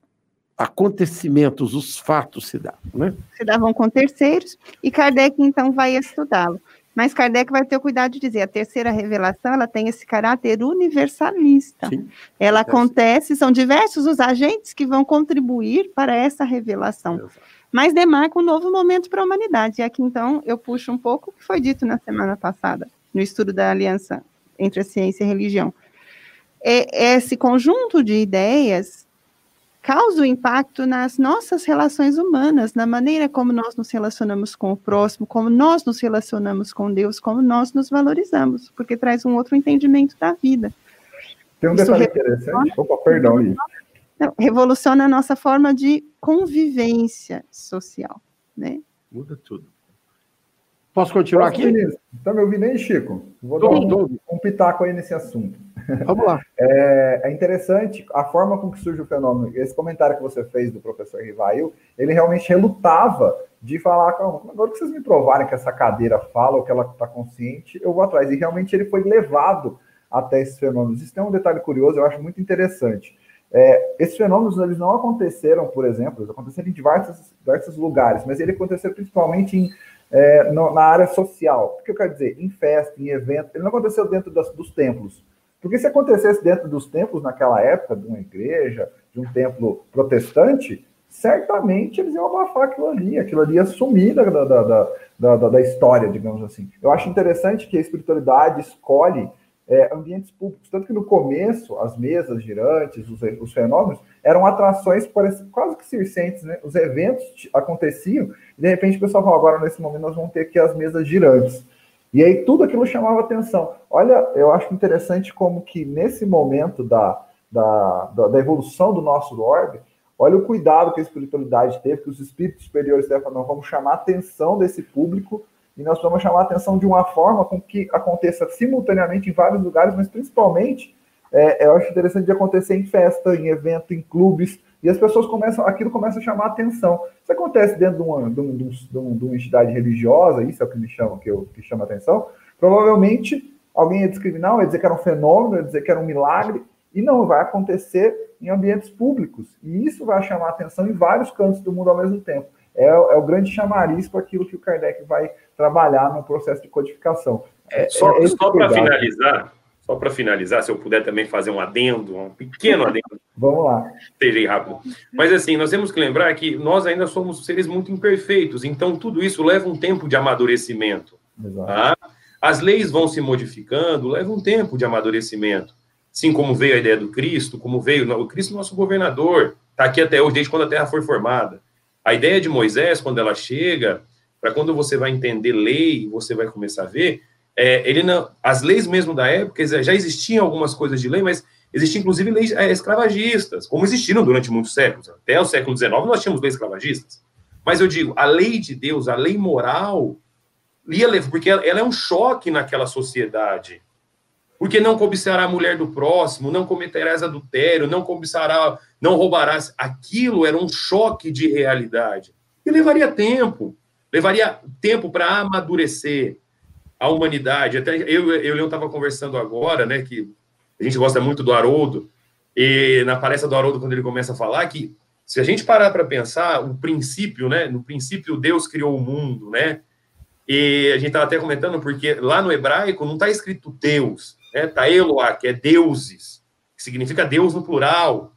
acontecimentos, os fatos se davam. Né?
Se davam com terceiros, e Kardec então vai estudá-lo. Mas Kardec vai ter o cuidado de dizer, a terceira revelação, ela tem esse caráter universalista. Sim, ela acontece, são diversos os agentes que vão contribuir para essa revelação. Exato. Mas demarca um novo momento para a humanidade. E aqui, então, eu puxo um pouco o que foi dito na semana passada, no estudo da aliança entre a ciência e a religião. É, esse conjunto de ideias causa o impacto nas nossas relações humanas, na maneira como nós nos relacionamos com o próximo, como nós nos relacionamos com Deus, como nós nos valorizamos, porque traz um outro entendimento da vida.
Tem um Isso detalhe interessante. Opa, perdão aí.
Revoluciona a nossa forma de convivência social, né?
Muda tudo. Posso continuar Posso, aqui?
Está me ouvindo aí, Chico? Vou dar um, um pitaco aí nesse assunto.
Vamos lá.
É, é, interessante a forma com que surge o fenômeno. Esse comentário que você fez do professor Rivail, ele realmente relutava de falar, agora que vocês me provarem que essa cadeira fala ou que ela está consciente, eu vou atrás. E realmente ele foi levado até esses fenômenos. Isso tem um detalhe curioso, eu acho muito interessante. É, esses fenômenos eles não aconteceram, por exemplo, eles aconteceram em diversos, diversos lugares, mas ele aconteceu principalmente em, é, no, na área social. O que eu quero dizer? Em festa, em evento. Ele não aconteceu dentro das, dos templos. Porque se acontecesse dentro dos templos naquela época, de uma igreja, de um templo protestante, certamente eles iam abafar aquilo ali, aquilo ali ia sumir da, da, da, da, da história, digamos assim. Eu acho interessante que a espiritualidade escolhe é, ambientes públicos, tanto que no começo, as mesas girantes, os, os fenômenos, eram atrações quase que circenses, né? Os eventos aconteciam, e de repente o pessoal falou, agora nesse momento nós vamos ter aqui as mesas girantes. E aí tudo aquilo chamava atenção. Olha, eu acho interessante como que nesse momento da, da, da, da evolução do nosso orbe, olha o cuidado que a espiritualidade teve, que os espíritos superiores devem não vamos chamar a atenção desse público e nós vamos chamar a atenção de uma forma com que aconteça simultaneamente em vários lugares, mas principalmente é, eu acho interessante de acontecer em festa, em evento, em clubes, e as pessoas começam, aquilo começa a chamar a atenção. Isso acontece dentro de uma, de, um, de, um, de uma entidade religiosa, isso é o que me chama, que, eu, que chama a atenção. Provavelmente alguém ia discriminar, ia dizer que era um fenômeno, ia dizer que era um milagre, e não, vai acontecer em ambientes públicos. E isso vai chamar a atenção em vários cantos do mundo ao mesmo tempo. É, é o grande chamariz para aquilo que o Kardec vai trabalhar no processo de codificação.
É, só é só para finalizar, só para finalizar, se eu puder também fazer um adendo, um pequeno adendo.
Vamos lá.
Seja rápido. Mas assim, nós temos que lembrar que nós ainda somos seres muito imperfeitos, então tudo isso leva um tempo de amadurecimento. Tá? As leis vão se modificando, leva um tempo de amadurecimento. Assim como veio a ideia do Cristo, como veio o Cristo, nosso governador, está aqui até hoje, desde quando a Terra foi formada. A ideia de Moisés, quando ela chega, para quando você vai entender lei, você vai começar a ver, é, ele não, as leis mesmo da época, já existiam algumas coisas de lei, mas existiam inclusive leis é, escravagistas, como existiram durante muitos séculos. Até o século XIX nós tínhamos leis escravagistas. Mas eu digo, a lei de Deus, a lei moral, ia levar, porque ela, ela é um choque naquela sociedade. Porque não cobiçará a mulher do próximo, não cometerás adultério, não cobiçará, não roubarás. Aquilo era um choque de realidade. E levaria tempo. Levaria tempo para amadurecer a humanidade. Até eu, eu Leão estava conversando agora, né, que a gente gosta muito do Haroldo, e na palestra do Haroldo, quando ele começa a falar que se a gente parar para pensar, o princípio, né, no princípio Deus criou o mundo, né, e a gente estava até comentando, porque lá no hebraico não está escrito Deus, né, tá Eloá, que é deuses, que significa Deus no plural.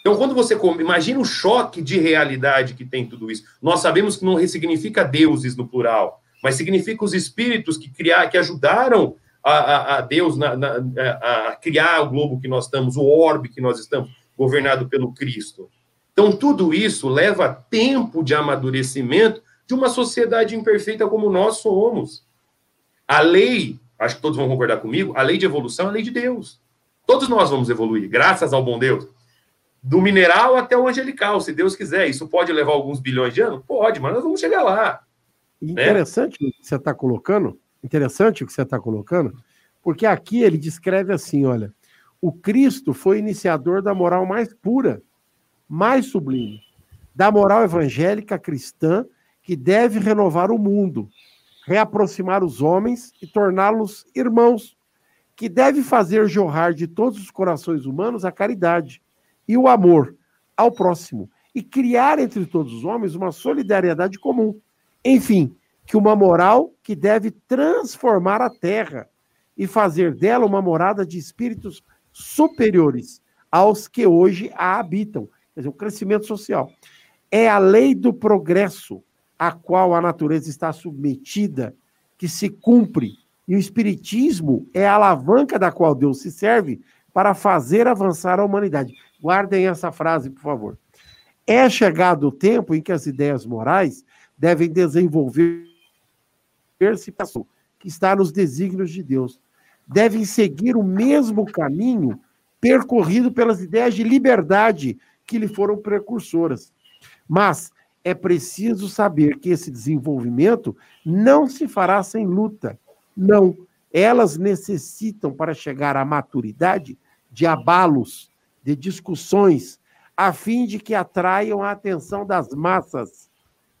Então, quando você imagina o choque de realidade que tem tudo isso. Nós sabemos que não significa deuses no plural, mas significa os espíritos que criar, que ajudaram a, a, a Deus na, na, a, criar o globo que nós estamos, o orbe que nós estamos, governado pelo Cristo. Então, tudo isso leva tempo de amadurecimento de uma sociedade imperfeita como nós somos. A lei, acho que todos vão concordar comigo, a lei de evolução é a lei de Deus. Todos nós vamos evoluir, graças ao bom Deus. Do mineral até o angelical, se Deus quiser. Isso pode levar alguns bilhões de anos? Pode, mas nós vamos chegar lá.
Né? Interessante né? o que você está colocando, interessante o que você está colocando, porque aqui ele descreve assim: olha, o Cristo foi iniciador da moral mais pura, mais sublime, da moral evangélica cristã que deve renovar o mundo, reaproximar os homens e torná-los irmãos, que deve fazer jorrar de todos os corações humanos a caridade e o amor ao próximo e criar entre todos os homens uma solidariedade comum. Enfim, que uma moral que deve transformar a terra e fazer dela uma morada de espíritos superiores aos que hoje a habitam. Quer dizer, o crescimento social. É a lei do progresso a qual a natureza está submetida que se cumpre. E o Espiritismo é a alavanca da qual Deus se serve para fazer avançar a humanidade. Guardem essa frase, por favor. É chegado o tempo em que as ideias morais devem desenvolver-se que está nos desígnios de Deus. Devem seguir o mesmo caminho percorrido pelas ideias de liberdade que lhe foram precursoras. Mas é preciso saber que esse desenvolvimento não se fará sem luta. Não. Elas necessitam, para chegar à maturidade, de abalos, de discussões, a fim de que atraiam a atenção das massas.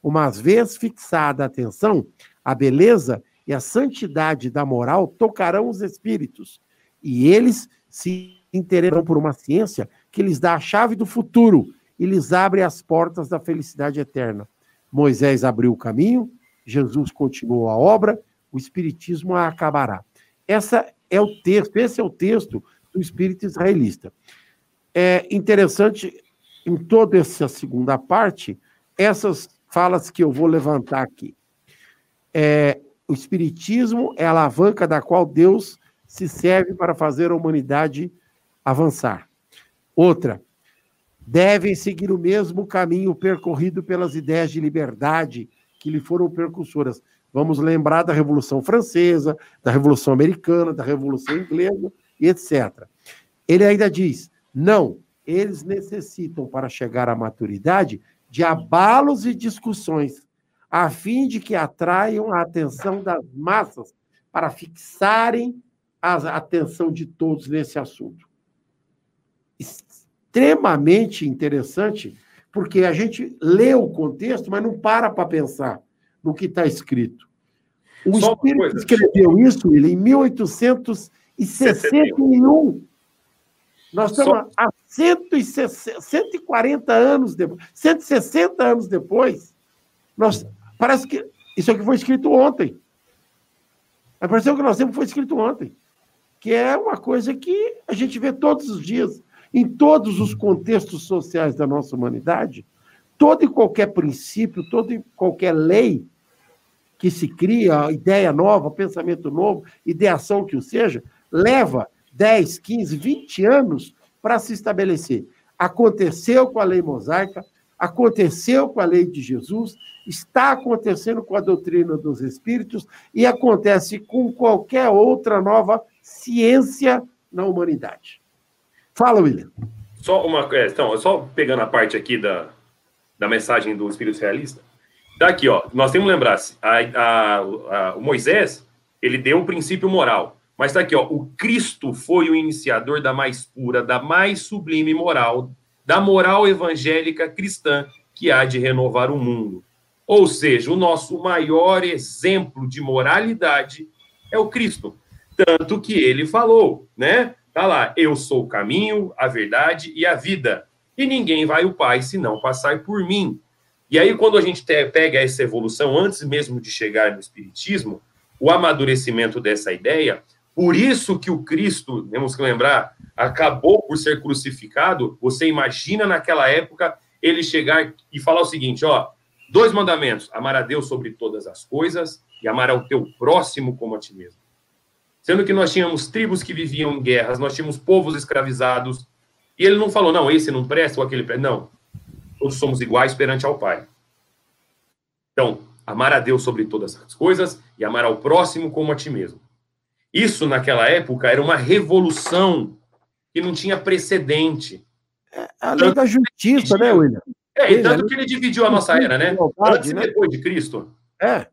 Uma vez fixada a atenção, a beleza e a santidade da moral tocarão os espíritos, e eles se interessarão por uma ciência que lhes dá a chave do futuro e lhes as portas da felicidade eterna. Moisés abriu o caminho, Jesus continuou a obra, o espiritismo a acabará. Essa é o texto, esse é o texto do espírito israelista. É interessante em toda essa segunda parte essas falas que eu vou levantar aqui. É, o espiritismo é a alavanca da qual Deus se serve para fazer a humanidade avançar. Outra, devem seguir o mesmo caminho percorrido pelas ideias de liberdade que lhe foram percursoras. Vamos lembrar da Revolução Francesa, da Revolução Americana, da Revolução Inglesa e etc. Ele ainda diz: não, eles necessitam, para chegar à maturidade, de abalos e discussões, a fim de que atraiam a atenção das massas para fixarem a atenção de todos nesse assunto extremamente interessante, porque a gente lê o contexto, mas não para para pensar no que está escrito. O Só Espírito escreveu isso ele, em 1861. Nós estamos Só... há 160, 140 anos depois, 160 anos depois. Nós, parece que isso aqui foi escrito ontem. Pareceu que nós temos foi escrito ontem. Que é uma coisa que a gente vê todos os dias em todos os contextos sociais da nossa humanidade, todo e qualquer princípio, toda e qualquer lei que se cria, ideia nova, pensamento novo, ideação que o seja, leva 10, 15, 20 anos para se estabelecer. Aconteceu com a lei mosaica, aconteceu com a lei de Jesus, está acontecendo com a doutrina dos espíritos e acontece com qualquer outra nova ciência na humanidade. Fala, William.
Só uma questão, é, só pegando a parte aqui da, da mensagem do Espírito Realista. Daqui, ó, nós temos que lembrar, a, a, a, o Moisés, ele deu o princípio moral, mas está aqui, ó, o Cristo foi o iniciador da mais pura, da mais sublime moral, da moral evangélica cristã que há de renovar o mundo. Ou seja, o nosso maior exemplo de moralidade é o Cristo. Tanto que ele falou, né? Tá lá, eu sou o caminho, a verdade e a vida. E ninguém vai ao Pai se não passar por mim. E aí, quando a gente pega essa evolução, antes mesmo de chegar no Espiritismo, o amadurecimento dessa ideia, por isso que o Cristo, temos que lembrar, acabou por ser crucificado. Você imagina naquela época ele chegar e falar o seguinte: ó, dois mandamentos: amar a Deus sobre todas as coisas e amar ao teu próximo como a ti mesmo. Sendo que nós tínhamos tribos que viviam em guerras, nós tínhamos povos escravizados. E ele não falou, não, esse não presta ou aquele presta. Não. Todos somos iguais perante ao Pai. Então, amar a Deus sobre todas as coisas e amar ao próximo como a ti mesmo. Isso, naquela época, era uma revolução que não tinha precedente.
É a lei da justiça, né, William?
É, e tanto que ele dividiu a nossa era, né? Antes e né? depois de Cristo.
É.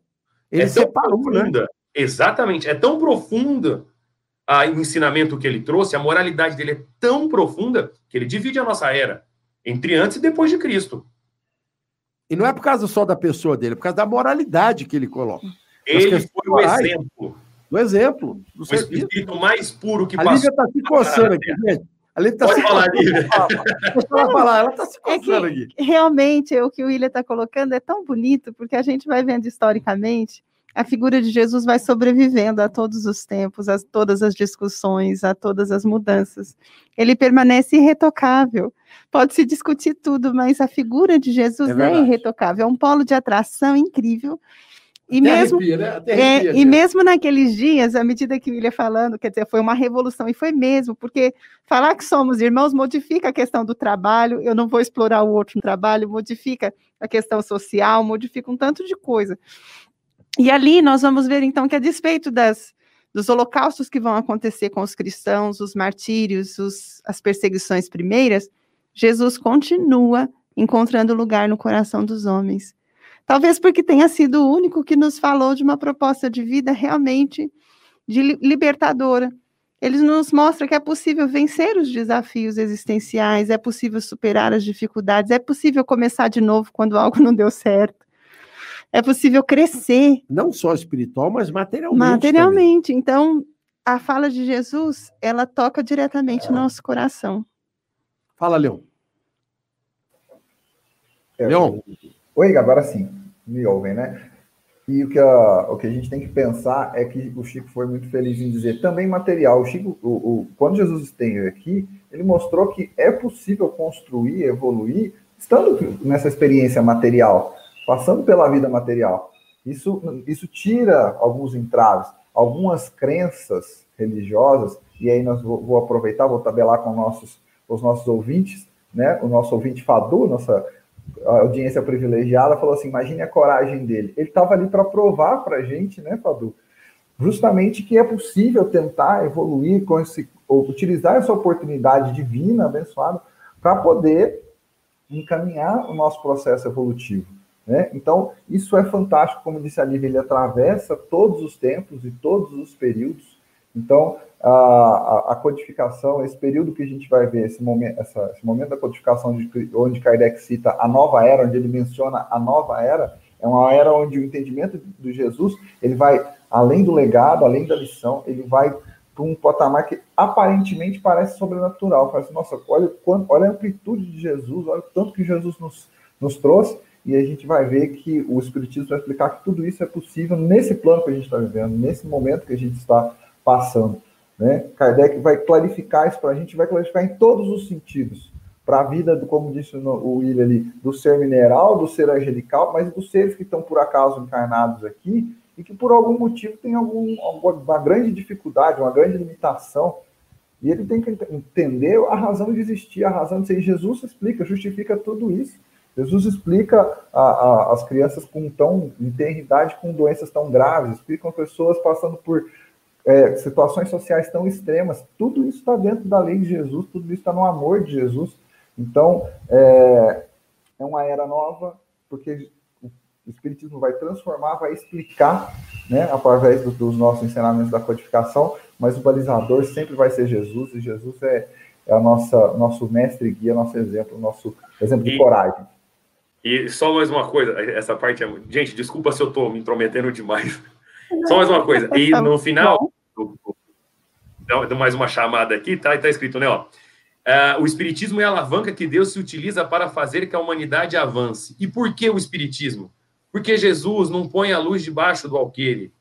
Ele é separou, né?
Exatamente. É tão profunda o ensinamento que ele trouxe, a moralidade dele é tão profunda que ele divide a nossa era entre antes e depois de Cristo.
E não é por causa só da pessoa dele, é por causa da moralidade que ele coloca.
Ele foi o exemplo.
Do exemplo. Do
o espírito mais puro que
a passou. A Lívia está se coçando aqui, gente. A Lívia está se
falar, Lívia.
Ela falar, ela está se coçando
é
aqui.
Realmente, o que o William está colocando é tão bonito, porque a gente vai vendo historicamente a figura de Jesus vai sobrevivendo a todos os tempos, a todas as discussões, a todas as mudanças. Ele permanece irretocável. Pode se discutir tudo, mas a figura de Jesus é, é irretocável. É um polo de atração incrível. E mesmo, arrepia, né? arrepia, é, e mesmo naqueles dias, à medida que ele ia falando, quer dizer, foi uma revolução, e foi mesmo, porque falar que somos irmãos modifica a questão do trabalho, eu não vou explorar o outro no trabalho, modifica a questão social, modifica um tanto de coisa. E ali nós vamos ver, então, que a despeito das, dos holocaustos que vão acontecer com os cristãos, os martírios, os, as perseguições primeiras, Jesus continua encontrando lugar no coração dos homens. Talvez porque tenha sido o único que nos falou de uma proposta de vida realmente de libertadora. Ele nos mostra que é possível vencer os desafios existenciais, é possível superar as dificuldades, é possível começar de novo quando algo não deu certo é possível crescer.
Não só espiritual, mas materialmente.
Materialmente. Também. Então, a fala de Jesus, ela toca diretamente é. no nosso coração.
Fala, Leon.
É, Leon. Oi, agora sim. Me ouvem, né? E o que, a, o que a gente tem que pensar é que o Chico foi muito feliz em dizer também material. O Chico, o, o, quando Jesus esteve aqui, ele mostrou que é possível construir, evoluir, estando nessa experiência material passando pela vida material. Isso, isso tira alguns entraves, algumas crenças religiosas, e aí nós vou, vou aproveitar, vou tabelar com nossos, os nossos ouvintes, né? O nosso ouvinte Fadu, nossa audiência privilegiada, falou assim: imagine a coragem dele. Ele estava ali para provar para a gente, né, Fadu? Justamente que é possível tentar evoluir com esse, utilizar essa oportunidade divina, abençoada, para poder encaminhar o nosso processo evolutivo. Né? Então, isso é fantástico, como disse a Lívia, ele atravessa todos os tempos e todos os períodos. Então, a, a, codificação, esse período que a gente vai ver, esse momento, essa, esse momento da codificação, de, onde Kardec cita a nova era, onde ele menciona a nova era, é uma era onde o entendimento do Jesus, ele vai além do legado, além da lição, ele vai para um patamar que aparentemente parece sobrenatural. Parece, nossa, olha, olha a amplitude de Jesus, olha o tanto que Jesus nos, nos trouxe, e a gente vai ver que o Espiritismo vai explicar que tudo isso é possível nesse plano que a gente está vivendo, nesse momento que a gente está passando. Né? Kardec vai clarificar isso para a gente, vai clarificar em todos os sentidos. Para a vida, do, como disse o William ali, do ser mineral, do ser angelical, mas dos seres que estão por acaso encarnados aqui e que por algum motivo tem algum, uma grande dificuldade, uma grande limitação. E ele tem que entender a razão de existir, a razão de ser. E Jesus explica, justifica tudo isso. Jesus explica a, a, as crianças com tão eternidade com doenças tão graves, explicam pessoas passando por é, situações sociais tão extremas. Tudo isso está dentro da lei de Jesus, tudo isso está no amor de Jesus. Então, é, é uma era nova, porque o Espiritismo vai transformar, vai explicar, né, através do, dos nossos ensinamentos da codificação, mas o balizador sempre vai ser Jesus, e Jesus é, é a nossa, nosso mestre guia, nosso exemplo, nosso exemplo de coragem.
E só mais uma coisa, essa parte é. Gente, desculpa se eu estou me intrometendo demais. Só mais uma coisa. E tá no final, dá mais uma chamada aqui, tá? Está escrito, né? Ó, uh, o Espiritismo é a alavanca que Deus se utiliza para fazer que a humanidade avance. E por que o Espiritismo? Porque Jesus não põe a luz debaixo do alqueire.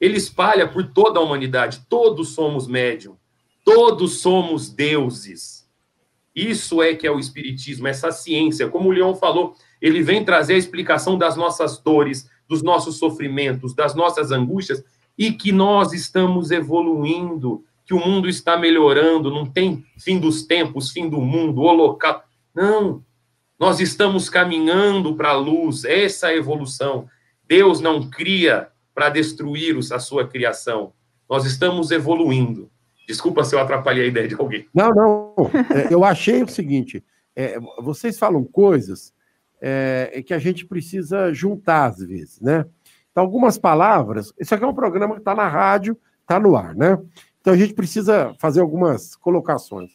Ele espalha por toda a humanidade. Todos somos médium. Todos somos deuses. Isso é que é o Espiritismo, essa ciência. Como o Leon falou, ele vem trazer a explicação das nossas dores, dos nossos sofrimentos, das nossas angústias e que nós estamos evoluindo, que o mundo está melhorando, não tem fim dos tempos, fim do mundo, holocausto. Não. Nós estamos caminhando para a luz, essa é a evolução. Deus não cria para destruir a sua criação. Nós estamos evoluindo. Desculpa se eu atrapalhei a ideia de alguém.
Não, não. É, eu achei o seguinte: é, vocês falam coisas é, que a gente precisa juntar às vezes, né? Então, algumas palavras. Isso aqui é um programa que está na rádio, está no ar, né? Então a gente precisa fazer algumas colocações.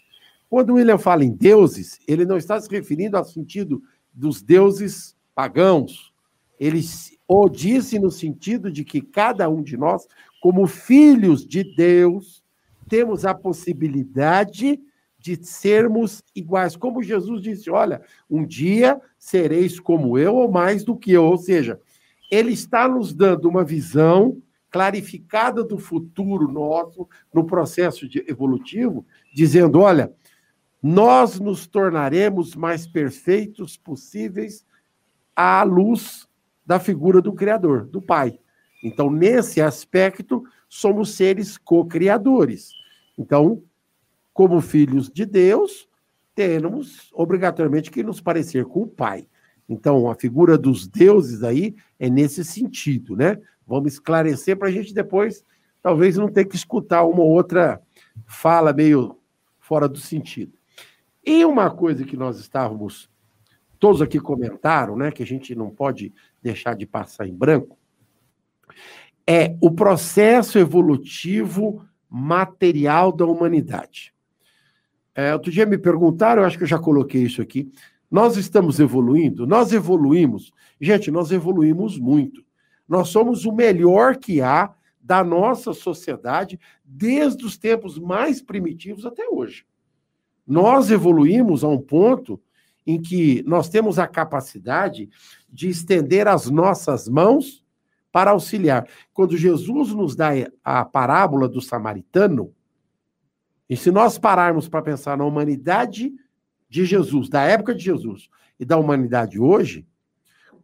Quando William fala em deuses, ele não está se referindo ao sentido dos deuses pagãos, ele o disse no sentido de que cada um de nós, como filhos de Deus, temos a possibilidade de sermos iguais. Como Jesus disse: Olha, um dia sereis como eu ou mais do que eu. Ou seja, ele está nos dando uma visão clarificada do futuro nosso no processo de evolutivo, dizendo: olha, nós nos tornaremos mais perfeitos possíveis à luz da figura do Criador, do Pai. Então, nesse aspecto, somos seres co-criadores. Então, como filhos de Deus, temos obrigatoriamente que nos parecer com o Pai. Então, a figura dos deuses aí é nesse sentido, né? Vamos esclarecer para a gente depois, talvez, não ter que escutar uma outra fala meio fora do sentido. E uma coisa que nós estávamos, todos aqui comentaram, né, que a gente não pode deixar de passar em branco, é o processo evolutivo material da humanidade. É, outro dia me perguntaram, eu acho que eu já coloquei isso aqui. Nós estamos evoluindo? Nós evoluímos. Gente, nós evoluímos muito. Nós somos o melhor que há da nossa sociedade desde os tempos mais primitivos até hoje. Nós evoluímos a um ponto em que nós temos a capacidade de estender as nossas mãos para auxiliar. Quando Jesus nos dá a parábola do samaritano, e se nós pararmos para pensar na humanidade de Jesus, da época de Jesus e da humanidade hoje,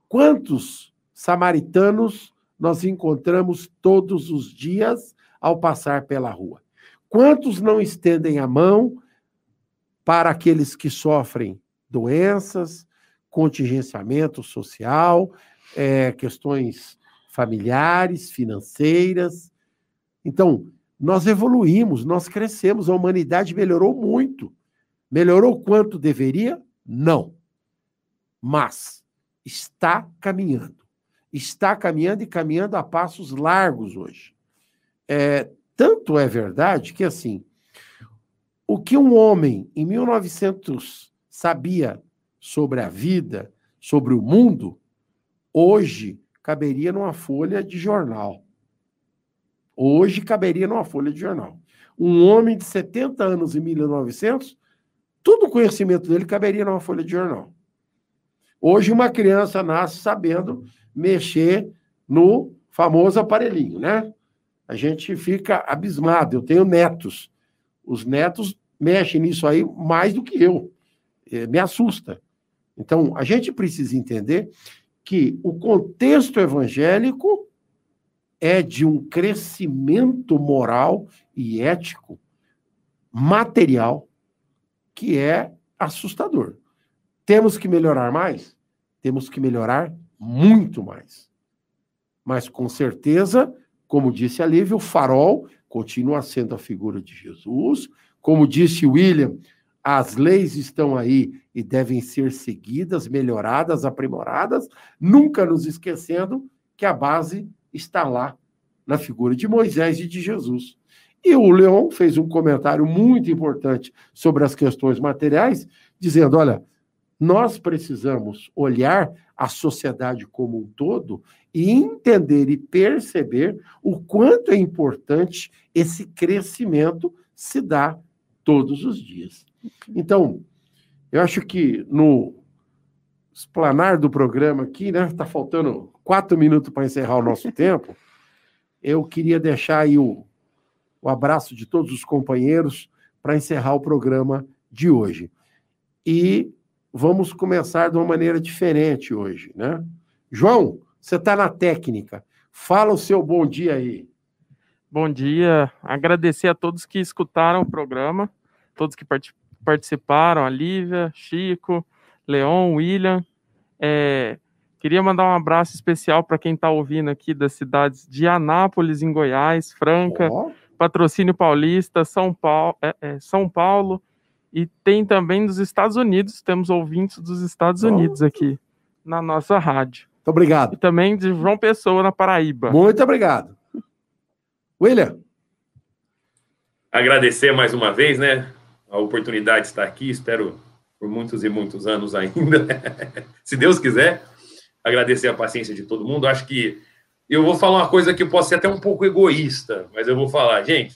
quantos samaritanos nós encontramos todos os dias ao passar pela rua? Quantos não estendem a mão para aqueles que sofrem doenças, contingenciamento social, é, questões familiares, financeiras. Então, nós evoluímos, nós crescemos, a humanidade melhorou muito. Melhorou quanto deveria? Não. Mas está caminhando. Está caminhando e caminhando a passos largos hoje. É, tanto é verdade que, assim, o que um homem em 1900 sabia sobre a vida, sobre o mundo, hoje caberia numa folha de jornal. Hoje caberia numa folha de jornal. Um homem de 70 anos em 1900, todo o conhecimento dele caberia numa folha de jornal. Hoje uma criança nasce sabendo mexer no famoso aparelhinho, né? A gente fica abismado. Eu tenho netos. Os netos mexem nisso aí mais do que eu. É, me assusta. Então, a gente precisa entender que o contexto evangélico é de um crescimento moral e ético material que é assustador. Temos que melhorar mais? Temos que melhorar muito mais. Mas, com certeza, como disse a Lívia, o farol continua sendo a figura de Jesus. Como disse William, as leis estão aí e devem ser seguidas, melhoradas, aprimoradas, nunca nos esquecendo que a base está lá na figura de Moisés e de Jesus. E o Leon fez um comentário muito importante sobre as questões materiais, dizendo: olha, nós precisamos olhar a sociedade como um todo e entender e perceber o quanto é importante esse crescimento se dar todos os dias. Então, eu acho que no explanar do programa aqui, né? Está faltando quatro minutos para encerrar o nosso tempo. Eu queria deixar aí o, o abraço de todos os companheiros para encerrar o programa de hoje. E vamos começar de uma maneira diferente hoje, né? João, você está na técnica. Fala o seu bom dia aí.
Bom dia. Agradecer a todos que escutaram o programa, todos que participaram participaram, a Lívia, Chico, Leon, William. É, queria mandar um abraço especial para quem está ouvindo aqui das cidades de Anápolis, em Goiás, Franca, oh. Patrocínio Paulista, São Paulo, é, é, São Paulo, e tem também dos Estados Unidos, temos ouvintes dos Estados oh. Unidos aqui na nossa rádio.
Muito obrigado.
E também de João Pessoa, na Paraíba.
Muito obrigado. William.
Agradecer mais uma vez, né? a oportunidade de estar aqui, espero por muitos e muitos anos ainda, se Deus quiser. agradecer a paciência de todo mundo. Acho que eu vou falar uma coisa que pode ser até um pouco egoísta, mas eu vou falar, gente,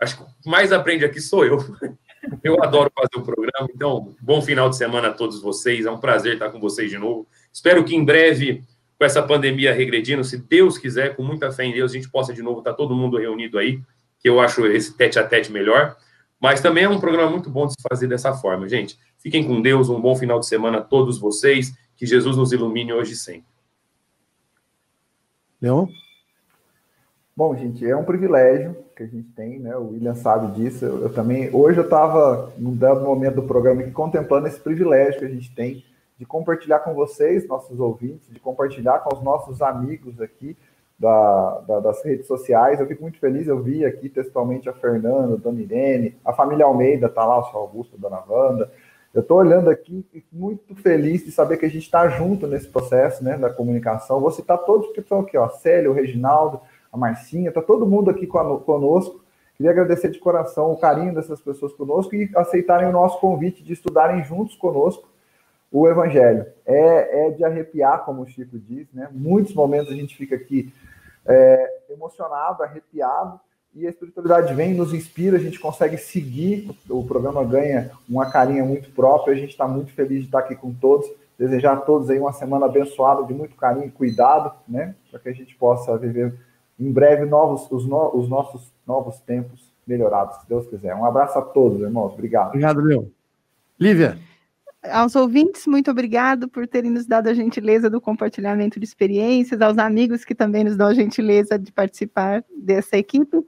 acho que mais aprende aqui sou eu. Eu adoro fazer o programa, então, bom final de semana a todos vocês. É um prazer estar com vocês de novo. Espero que em breve, com essa pandemia regredindo, se Deus quiser, com muita fé em Deus, a gente possa de novo estar todo mundo reunido aí, que eu acho esse tete a tete melhor. Mas também é um programa muito bom de se fazer dessa forma, gente. Fiquem com Deus, um bom final de semana a todos vocês. Que Jesus nos ilumine hoje e sempre.
Leon?
Bom, gente, é um privilégio que a gente tem, né? O William sabe disso. Eu, eu também, hoje eu estava, num dado momento do programa, aqui, contemplando esse privilégio que a gente tem de compartilhar com vocês, nossos ouvintes, de compartilhar com os nossos amigos aqui da, da, das redes sociais. Eu fico muito feliz, eu vi aqui textualmente a Fernanda, a Dona Irene, a família Almeida está lá, o seu Augusto, a Dona Wanda. Eu estou olhando aqui muito feliz de saber que a gente está junto nesse processo né, da comunicação. Vou citar todos que estão aqui, ó, Célio, o Reginaldo, a Marcinha, está todo mundo aqui conosco. Queria agradecer de coração o carinho dessas pessoas conosco e aceitarem o nosso convite de estudarem juntos conosco o Evangelho. É, é de arrepiar, como o Chico diz, né? Muitos momentos a gente fica aqui é, emocionado, arrepiado, e a espiritualidade vem, nos inspira, a gente consegue seguir, o programa ganha uma carinha muito própria, a gente está muito feliz de estar aqui com todos, desejar a todos aí uma semana abençoada, de muito carinho e cuidado, né? Para que a gente possa viver em breve novos, os, no, os nossos novos tempos melhorados, se Deus quiser. Um abraço a todos, irmãos. Obrigado.
Obrigado, Leon. Lívia.
Aos ouvintes, muito obrigado por terem nos dado a gentileza do compartilhamento de experiências, aos amigos que também nos dão a gentileza de participar dessa equipe.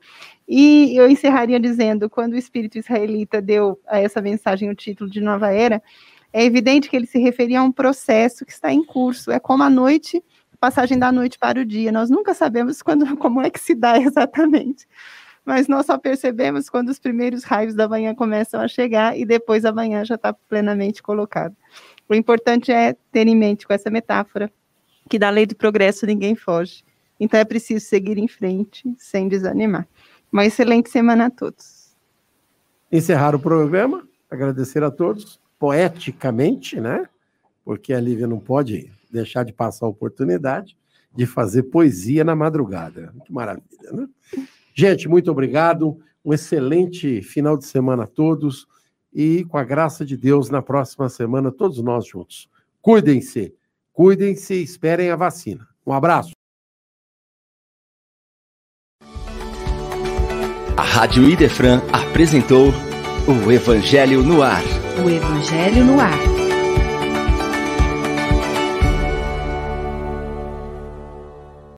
E eu encerraria dizendo: quando o espírito israelita deu a essa mensagem o título de Nova Era, é evidente que ele se referia a um processo que está em curso. É como a noite passagem da noite para o dia. Nós nunca sabemos quando, como é que se dá exatamente. Mas nós só percebemos quando os primeiros raios da manhã começam a chegar e depois a manhã já está plenamente colocado. O importante é ter em mente com essa metáfora que da lei do progresso ninguém foge. Então é preciso seguir em frente sem desanimar. Uma excelente semana a todos.
Encerrar o programa, agradecer a todos, poeticamente, né? Porque a Lívia não pode deixar de passar a oportunidade de fazer poesia na madrugada. Que maravilha, né? Gente, muito obrigado. Um excelente final de semana a todos. E com a graça de Deus, na próxima semana, todos nós juntos. Cuidem-se, cuidem-se e esperem a vacina. Um abraço.
A Rádio Idefran apresentou o Evangelho no Ar.
O Evangelho no Ar.